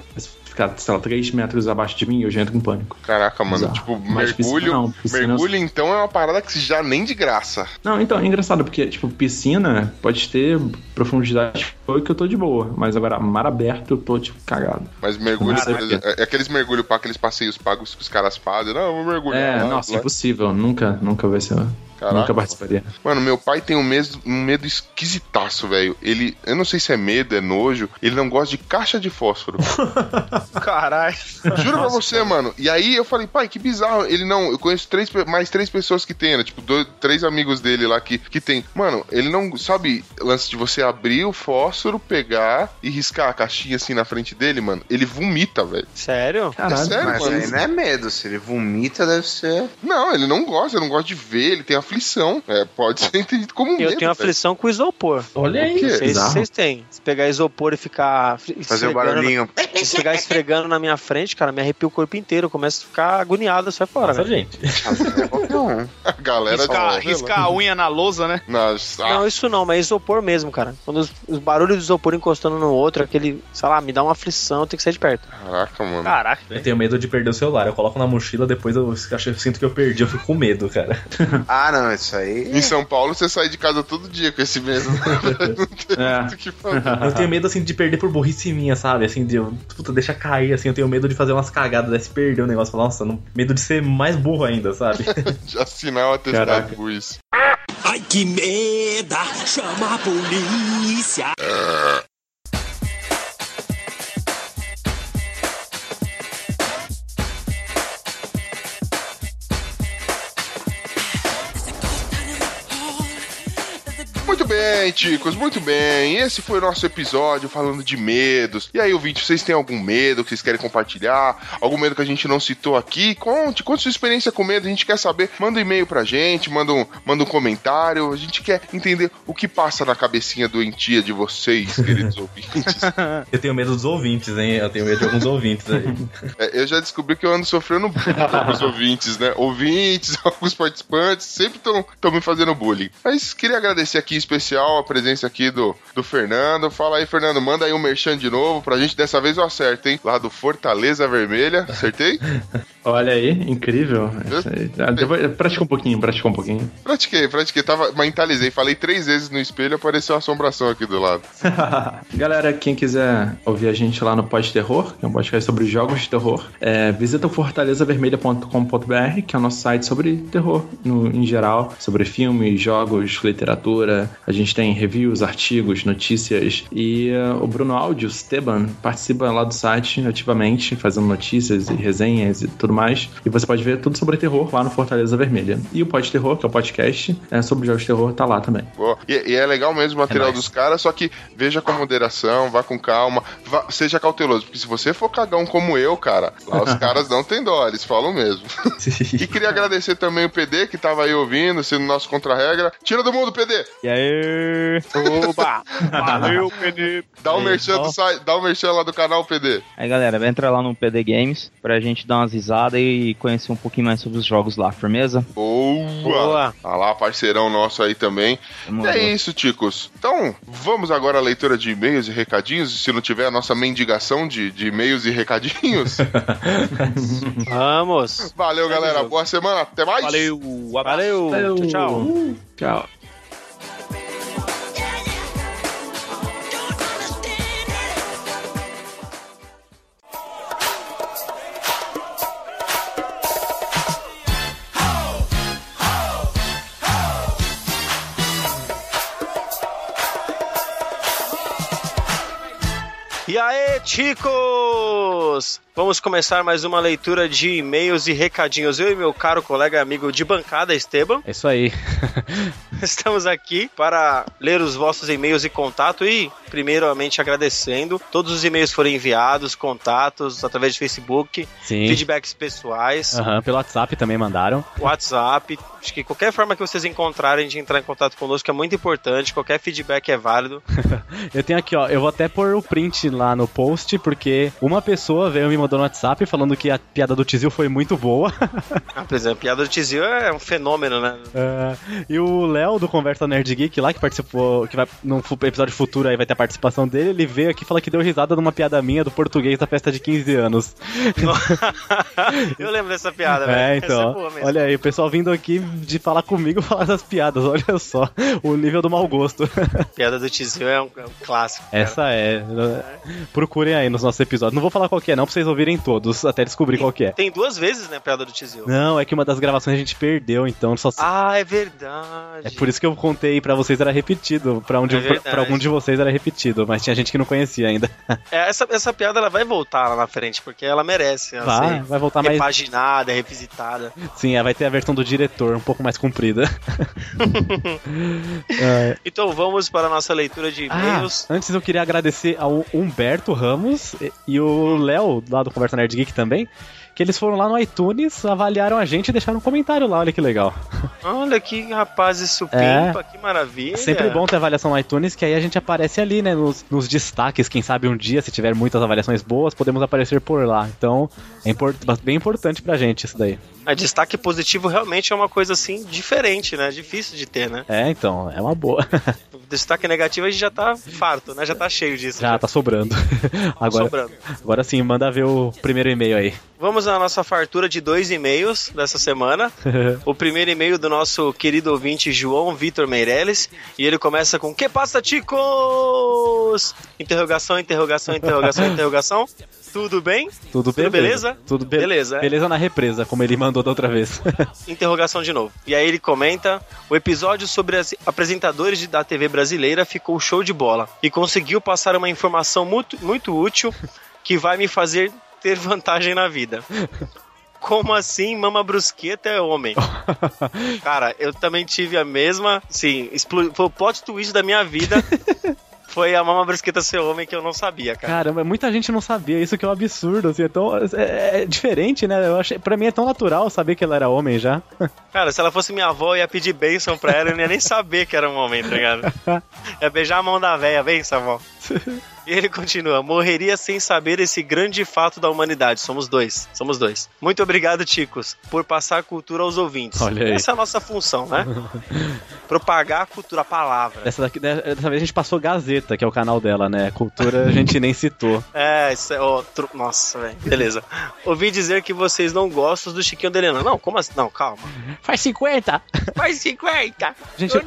ficar, sei lá, 3 metros abaixo de mim e eu já entro em pânico. caraca, mano, Bizarro. tipo, Mas piscina mergulho, não, piscina- mergulho então é uma parada que já nem de graça. Não, então, é engraçado, porque, tipo, piscina pode ter profundidade que eu tô de boa, mas agora, mar aberto, eu tô, tipo, cagado. Mas mergulho, é, é aqueles mergulho para aqueles passeios pagos que os caras fazem. Não, eu vou mergulhar. É, lá, nossa, lá. impossível, nunca, nunca vai ser. Caraca. Nunca participaria. Mano, meu pai tem um medo, um medo esquisitaço, velho. Ele, eu não sei se é medo, é nojo, ele não gosta de caixa de fósforo. *laughs* Caralho. Juro pra você, mano. E aí eu falei, pai, que bizarro. Ele não, eu conheço três, mais três pessoas que tem, né? Tipo, dois, três amigos dele lá que, que tem. Mano, ele não, sabe, lance de você abrir o fósforo, pegar e riscar a caixinha assim na frente dele, mano. Ele vomita, velho. Sério? É sério, Mas mano. aí não é medo. Se ele vomita, deve ser. Não, ele não gosta, ele não gosta de ver, ele tem aflição. É, pode ser entendido como medo. Eu tenho velho. aflição com isopor. Olha aí. Vocês têm. Se pegar isopor e ficar Fazer o barulhinho. Se ficar esfregando na minha frente, cara, me arrepia o corpo inteiro. Eu começo a ficar agoniado, sai fora, Nossa, velho. gente. *laughs* É um. A galera Riscar, de riscar a unha na lousa, né? Nossa, Não, isso não, mas isopor mesmo, cara. Quando os, os barulhos do isopor encostando no outro, aquele, sei lá, me dá uma aflição, eu tenho que sair de perto. caraca, mano. Caraca. Eu tenho medo de perder o celular. Eu coloco na mochila, depois eu, eu sinto que eu perdi, eu fico com medo, cara. Ah, não, isso aí. Em São Paulo você sai de casa todo dia com esse medo. *laughs* Não tem É. muito o que fazer. Eu tenho medo, assim, de perder por burrice minha, sabe? Assim, de, eu, puta, deixa cair, assim, eu tenho medo de fazer umas cagadas, desse perder o negócio. Falar, Nossa, não, medo de ser mais burro ainda, sabe? *laughs* De assinar o atestado por isso. Ai que merda, chama a polícia. Bem, chicos, muito bem. Esse foi o nosso episódio falando de medos. E aí, ouvinte, vocês têm algum medo que vocês querem compartilhar? Algum medo que a gente não citou aqui? Conte, conte sua experiência com medo, a gente quer saber. Manda um e-mail pra gente, manda um, manda um comentário. A gente quer entender o que passa na cabecinha doentia de vocês, queridos *laughs* ouvintes. Eu tenho medo dos ouvintes, hein? Eu tenho medo de alguns ouvintes aí. É, eu já descobri que eu ando sofrendo bullying com os ouvintes, né? Ouvintes, *laughs* alguns participantes, sempre estão me fazendo bullying. Mas queria agradecer aqui em especial a presença aqui do, do Fernando. Fala aí, Fernando, manda aí um merchan de novo pra gente. Dessa vez eu acerto, hein? Lá do Fortaleza Vermelha. Acertei? *laughs* Olha aí, incrível. Ah, depois- Pratica um pouquinho, pratica um pouquinho. Pratiquei, pratiquei. Tava, mentalizei. Falei três vezes no espelho apareceu uma assombração aqui do lado. *laughs* Galera, quem quiser ouvir a gente lá no Pós Terror, que é um podcast sobre jogos de terror, é, visita o fortalezavermelha.com.br, que é o nosso site sobre terror no, em geral, sobre filmes, jogos, literatura. A gente tem reviews, artigos, notícias. E eh, o Bruno Áudio, Steban, participa lá do site ativamente, fazendo notícias e resenhas e tudo mais. E você pode ver tudo sobre terror lá no Fortaleza Vermelha. E o Pós Terror, que é o podcast é, sobre jogos de terror, tá lá também. E, e é legal mesmo o material nóis. dos caras, só que veja com moderação, vá com calma, vá- seja cauteloso, porque se você for cagão como eu, cara, lá os *laughs* caras não tem dó, eles falam mesmo. *laughs* E queria agradecer também o PD que tava aí ouvindo, sendo nosso contra-regra. Tira do mundo, PD! E aí? Oba! Valeu, *laughs* PD. Dá o Aí, merchan do site, dá o merchan lá do canal, PD. Aí galera, entra lá no PD Games pra gente dar umas risadas e conhecer um pouquinho mais sobre os jogos lá, firmeza? Boa! Boa. Tá lá, parceirão nosso aí também. Vamos E lá. é isso, ticos. Então, vamos agora à leitura de e-mails e recadinhos. Se não tiver a nossa mendigação de, de e-mails e recadinhos. *laughs* Vamos! Valeu, galera. Boa semana. Até mais. Valeu, abraço. Valeu! Tchau, tchau! Tchau. E aí, chicos! Vamos começar mais uma leitura de e-mails e recadinhos. Eu e meu caro colega amigo de bancada, Esteban, É isso aí. *laughs* estamos aqui para ler os vossos e-mails e contato e, primeiramente, agradecendo. Todos os e-mails foram enviados, contatos, através de Facebook, Sim. feedbacks pessoais, Aham, pelo WhatsApp também mandaram. WhatsApp. Acho que qualquer forma que vocês encontrarem de entrar em contato conosco é muito importante. Qualquer feedback é válido. *laughs* Eu tenho aqui, ó, eu vou até pôr o print lá no post, porque uma pessoa veio e me mandou no WhatsApp falando que a piada do Tizil foi muito boa. *laughs* Ah, por exemplo, a piada do Tizil é um fenômeno, né? É, e o Léo do Conversa Nerd Geek lá, que participou, que vai num episódio futuro aí vai ter a participação dele, ele veio aqui falar que deu risada numa piada minha do português da festa de 15 anos. *laughs* Eu lembro dessa piada, velho. É, Essa então. boa mesmo. olha aí, o pessoal vindo aqui de falar comigo *laughs* falar essas piadas, olha só, o nível do mau gosto. A piada do Tizil é um, é um clássico. cara. Essa é. Procurem aí nos nossos episódios. Não vou falar qual que é, não, pra vocês ouvirem todos, até descobrir qual é. Tem duas vezes, né, a piada do Tizil. Não, é que uma das gravações a gente perdeu, então só. Ah, é verdade. É por isso que eu contei pra vocês era repetido. Pra, um de, É pra algum de vocês era repetido, mas tinha gente que não conhecia ainda. *laughs* É, essa, essa piada ela vai voltar lá na frente, porque ela merece. Ela Vai, vai voltar mais. repaginada, revisitada. Sim, é, vai ter a versão do diretor, um pouco mais comprida. *laughs* É. Então vamos para a nossa leitura de Ah, e-mails. antes eu queria agradecer ao Humberto Ramos e- e o Léo, lá do Conversa Nerd Geek também, que eles foram lá no iTunes, avaliaram a gente e deixaram um comentário lá, olha que legal. Olha que rapazes supimpa, que maravilha. É sempre bom ter avaliação no iTunes, que aí a gente aparece ali, né, nos, nos destaques, quem sabe um dia, se tiver muitas avaliações boas, podemos aparecer por lá. Então, é import- bem importante pra gente isso daí. A destaque positivo realmente é uma coisa assim diferente, né? Difícil de ter, né? É, então, é uma boa. *laughs* Destaque negativo a gente já tá farto, né? Já tá cheio disso. Já tá sobrando. *laughs* Agora, sobrando. agora sim, manda ver o primeiro e-mail aí. Vamos à nossa fartura de dois e-mails dessa semana. *laughs* O primeiro e-mail do nosso querido ouvinte João Vitor Meirelles. E ele começa com Que passa, ticos? Interrogação, interrogação, interrogação, *laughs* interrogação. Tudo bem? Tudo, Tudo beleza? Tudo be- Beleza, é. Beleza na represa, como ele mandou da outra vez. *laughs* Interrogação de novo. E aí ele comenta: o episódio sobre os apresentadores da TV brasileira ficou show de bola e conseguiu passar uma informação muito, muito útil que vai me fazer ter vantagem na vida. *laughs* Como assim Mama Brusqueta é homem? *laughs* Cara, eu também tive a mesma. Sim, foi o plot twist da minha vida. *laughs* Foi a Mama Brusqueta ser homem que eu não sabia, cara. Caramba, muita gente não sabia, isso que é um absurdo, assim, é, tão, é, é diferente, né? Eu achei, pra mim é tão natural saber que ela era homem já. Cara, se ela fosse minha avó, eu ia pedir bênção pra ela, eu não ia nem saber que era um homem, tá ligado? Ia beijar a mão da véia, benção, avó. E ele continua: morreria sem saber esse grande fato da humanidade. Somos dois, somos dois. Muito obrigado, Ticos, por passar a cultura aos ouvintes. Olha aí. Essa é a nossa função, né? *laughs* Propagar a cultura, a palavra. Dessa, daqui- dessa vez a gente passou Gazeta, que é o canal dela, né? Cultura a gente nem citou. É, isso é outro. Nossa, velho. Beleza. Ouvi dizer que vocês não gostam do Chiquinho Delena. Não, como assim? Não, calma. Faz 50! Faz 50! Gente,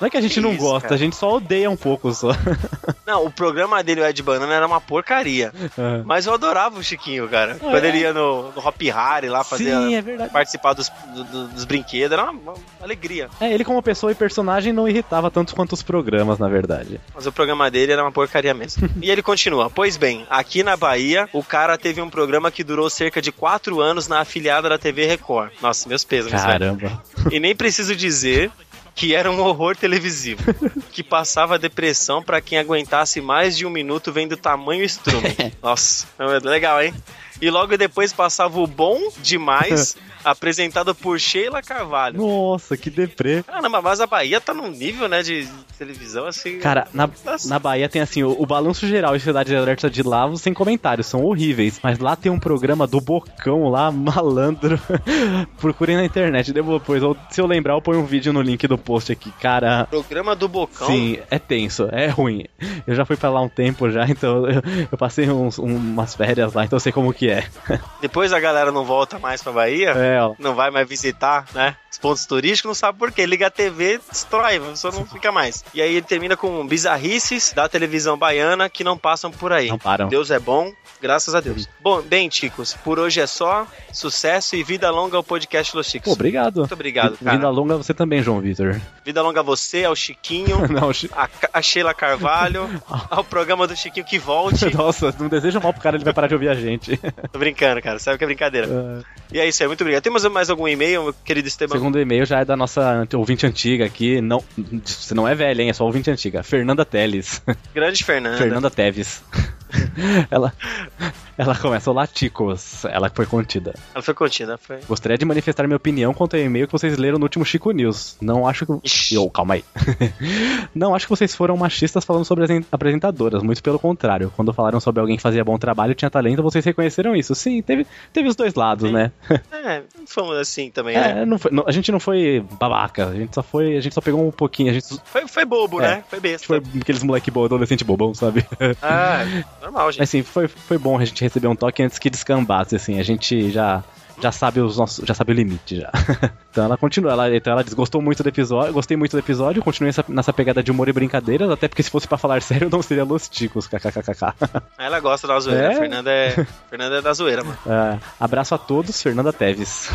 não é que a gente não Isso, gosta, cara. a gente só odeia um pouco só. *laughs* Não, o programa dele, o Ed Banana, era uma porcaria. É. Mas eu adorava o Chiquinho, cara. Quando ele ia no, no Hop Harry lá fazer. Sim, é. Participar dos, do- do- dos brinquedos, era uma, uma alegria. É, ele como pessoa e personagem não irritava tanto quanto os programas, na verdade. Mas o programa dele era uma porcaria mesmo. *laughs* e ele continua. Pois bem, aqui na Bahia, o cara teve um programa que durou cerca de 4 anos na afiliada da TV Record. Nossa, meus pesos, velho. Caramba. E nem preciso dizer que era um horror televisivo, *laughs* que passava depressão pra quem aguentasse mais de um minuto vendo tamanho estrume. *laughs* Nossa, legal, hein? E logo depois passava o Bom Demais, *laughs* apresentado por Sheila Carvalho. Nossa, que deprê. Caramba, mas a Bahia tá num nível, né, de televisão assim. Cara, na, Nossa. na Bahia tem assim, o, o balanço geral e Cidade Alerta de Lavos sem comentários, são horríveis. Mas lá tem um programa do Bocão lá, *laughs* malandro. Procurem na internet depois. Se eu lembrar, eu ponho um vídeo no link do post aqui. Cara, Programa do Bocão. sim, é tenso, é ruim. Eu já fui pra lá um tempo já, *laughs* então eu, eu passei uns- um- umas férias lá, então eu sei como que é. Depois a galera não volta mais pra Bahia. É. Não vai mais visitar, né? Os pontos turísticos, não sabe por quê. Liga a TV, destrói, a pessoa não fica mais. E aí ele termina com bizarrices da televisão baiana que não passam por aí. Não param. Deus é bom, graças a Deus. Bom, bem, Ticos, por hoje é só. Sucesso e vida longa ao podcast Los Chicos. Pô, obrigado. Muito obrigado, cara. Vida longa você também, João Vitor. Vida longa a você, ao Chiquinho, *laughs* Não, Chi- a, a Sheila Carvalho, *laughs* ao programa do Chiquinho que volte. Nossa, não deseja mal pro cara, ele vai parar de ouvir a gente. *laughs* Tô brincando, cara, sabe que é brincadeira. E é isso aí, muito obrigado. Temos mais algum e-mail, meu querido O Esteban? segundo e-mail já é da nossa ouvinte antiga aqui. Não, você não é velha, hein? É só ouvinte antiga. Fernanda Teles. Grande Fernanda. Fernanda Teves. *laughs* *laughs* ela, ela começa, olá, ticos. Ela foi contida. Ela foi contida, foi. Gostaria de manifestar minha opinião quanto ao e-mail que vocês leram no último Chico News. Não acho que. Yo, calma aí. *laughs* Não acho que vocês foram machistas falando sobre as apresentadoras, muito pelo contrário. Quando falaram sobre alguém que fazia bom trabalho e tinha talento, vocês reconheceram isso. Sim, teve, teve os dois lados, Sim. né? É, não fomos assim também, né? É, não foi- não- a gente não foi babaca, a gente só foi. A gente só pegou um pouquinho, a gente Foi, foi bobo, É. né? Foi besta. foi aqueles moleque bom, adolescente bobão, sabe? Ah, *laughs* normal, gente. Mas assim, foi, foi bom a gente receber um toque antes que descambasse, assim. A gente já, já sabe os nossos, já sabe o limite já. *laughs* então ela continua, ela, então ela desgostou muito do episódio, gostei muito do episódio, continuei nessa, nessa pegada de humor e brincadeiras, até porque se fosse pra falar *laughs* sério não seria Los Ticos, kkkk. *laughs* Ela gosta da zoeira. É? Fernanda é, Fernanda é da zoeira, mano. É, abraço a todos, Fernanda Teves.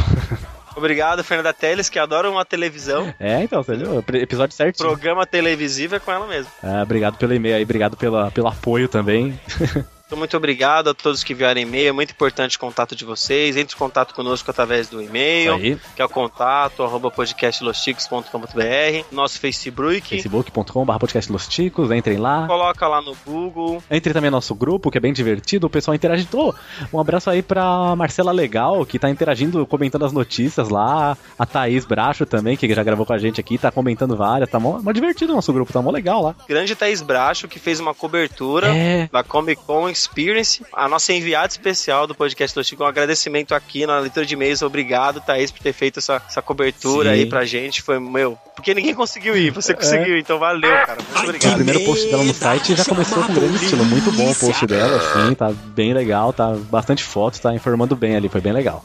Obrigado, Fernanda Teles, que adora uma televisão. *laughs* É, então, você viu? Episódio certinho. Programa televisivo é com ela mesmo. É, obrigado pelo e-mail aí, obrigado pela, pelo apoio também. *laughs* Então, muito obrigado a todos que enviaram e-mail. É muito importante o contato de vocês. Entre em contato conosco através do e-mail, Aí. que é o contato, arroba podcastlosticos.com.br. Nosso Facebook. facebook.com.br podcast Los Ticos, entrem lá. Coloca lá no Google. Entre também no nosso grupo, que é bem divertido, o pessoal interage. Ô, um abraço aí pra Marcela Legal, que tá interagindo, comentando as notícias lá. A Thaís Bracho também, que já gravou com a gente aqui, tá comentando várias. Tá mó, mó divertido o nosso grupo, tá mó legal lá. Grande Thaís Bracho, que fez uma cobertura É. da Comic Con Experience. A nossa enviada especial do podcast do Chico. Um agradecimento aqui na leitura de e-mails. Obrigado, Thaís, por ter feito essa, essa cobertura Sim. aí pra gente. Foi, meu, porque ninguém conseguiu ir. Você conseguiu, então valeu, cara. Muito O obrigado. primeiro post dela no site já começou com grande estilo, muito bom o post dela, assim, tá bem legal, tá bastante fotos, tá informando bem ali, foi bem legal.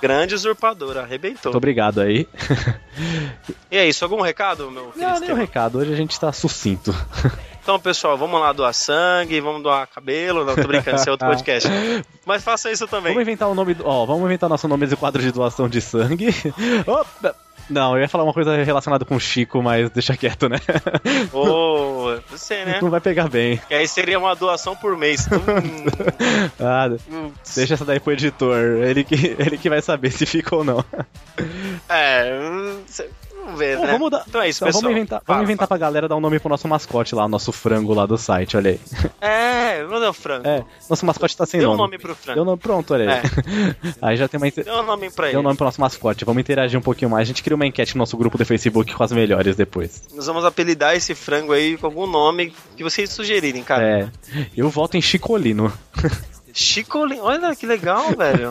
Grande usurpadora, arrebentou. Muito obrigado aí. E é isso, algum recado, meu Não, nem um recado, hoje a gente tá sucinto. Então, pessoal, vamos lá doar sangue, vamos doar cabelo. Não, tô brincando, esse é outro *laughs* podcast. Mas faça isso também. Vamos inventar o nome, do- ó, vamos inventar nosso nome de quadro de doação de sangue. *laughs* Opa! Não, eu ia falar uma coisa relacionada com o Chico, mas deixa quieto, né? Ô, *laughs* você, né? Não vai pegar bem. Que aí seria uma doação por mês. Hum, Ah, hum, deixa essa daí pro editor, ele que, ele que vai saber se fica ou não. é, hum, cê- vamos ver, né? vamos dar- Então é isso, Então, pessoal. vamos inventar, Fala, vamos inventar pra galera dar um nome pro nosso mascote lá, nosso frango lá do site, olha aí. fala. É, vamos dar o frango. É, nosso mascote tá sem Deu um nome. nome pro Deu frango. nome, pronto, olha aí. *laughs* Aí já tem uma. inter- Deu um nome pra Deu ele. um nome pro nosso mascote. Vamos interagir um pouquinho mais. A gente cria uma enquete no nosso grupo do Facebook com as melhores depois. Nós vamos apelidar esse frango aí com algum nome que vocês sugerirem, cara. É. Eu voto em Chicolino. *laughs* Chicolino, olha que legal, velho.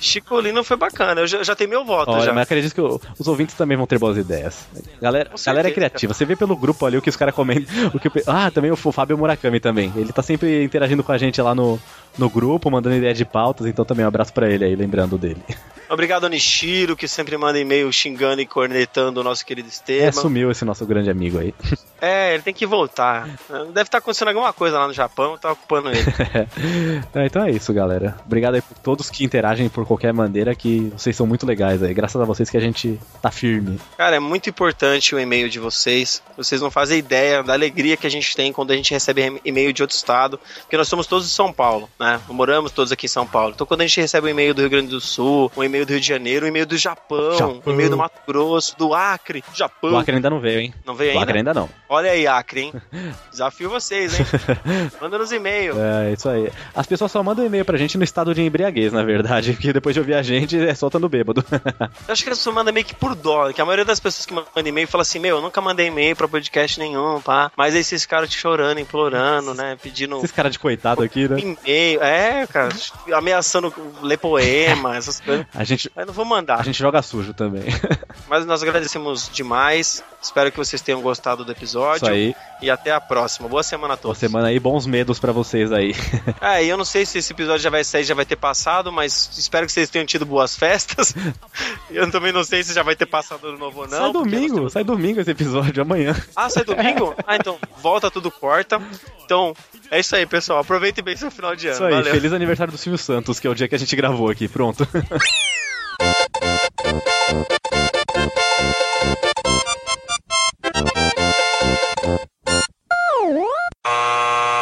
Chicolino foi bacana, eu já, já tenho meu voto Olha, já. mas acredito que os ouvintes também vão ter boas ideias. Galera, Com certeza, galera é criativa. Você vê pelo grupo ali o que os caras comentam. O que, ah, também o Fábio Murakami também. Ele tá sempre interagindo com a gente lá no, no grupo, mandando ideia de pautas. Então também um abraço pra ele aí, lembrando dele. Obrigado Nishiro, que sempre manda e-mail xingando e cornetando o nosso querido É, Esteban. sumiu esse nosso grande amigo aí. *laughs* É, ele tem que voltar. Deve estar acontecendo alguma coisa lá no Japão, tá ocupando ele. *laughs* É, então é isso, galera. Obrigado aí por todos que interagem por qualquer maneira, que vocês são muito legais aí. Graças a vocês que a gente tá firme. Cara, é muito importante o e-mail de vocês. Vocês não fazem ideia da alegria que a gente tem quando a gente recebe e-mail de outro estado, porque nós somos todos de São Paulo, né? Moramos todos aqui em São Paulo. Então quando a gente recebe um e-mail do Rio Grande do Sul, um e-mail do Rio de Janeiro, um e-mail do Japão, Japão. um e-mail do Mato Grosso, do Acre, do Japão. O Acre ainda não veio, hein? Não veio O ainda? Acre ainda não. Olha aí, Acre, hein? *laughs* Desafio vocês, hein? *laughs* Manda nos e-mails. É, isso aí. As pessoas só mandam e-mail pra gente no estado de embriaguez, na verdade, *laughs* porque depois de ouvir a gente é no bêbado. Eu acho que eles mandam meio que por dó, que a maioria das pessoas que mandam e-mail fala assim, meu, eu nunca mandei e-mail pra podcast nenhum, pá. Mas aí esses caras te chorando, implorando, né? Pedindo Esses caras de coitado aqui, né? e-mail. É, cara, ameaçando ler poema, essas coisas. A gente, Mas não vou mandar. a gente joga sujo também. *laughs* Mas nós agradecemos demais. Espero que vocês tenham gostado do episódio. Isso aí. E até a próxima. Boa semana a Boa todos. semana aí, bons medos pra vocês aí. *laughs* É, e eu não sei se esse episódio já vai sair, já vai ter passado, mas espero que vocês tenham tido boas festas. *laughs* eu também não sei se já vai ter passado no novo ou não. sai domingo, temos- sai domingo esse episódio, amanhã. Ah, sai domingo? Ah, então volta tudo quarta. Então, é isso aí, pessoal. Aproveitem bem seu final de ano. Isso aí, valeu. feliz aniversário do Silvio Santos, que é o dia que a gente gravou aqui. Pronto. *laughs* Ah!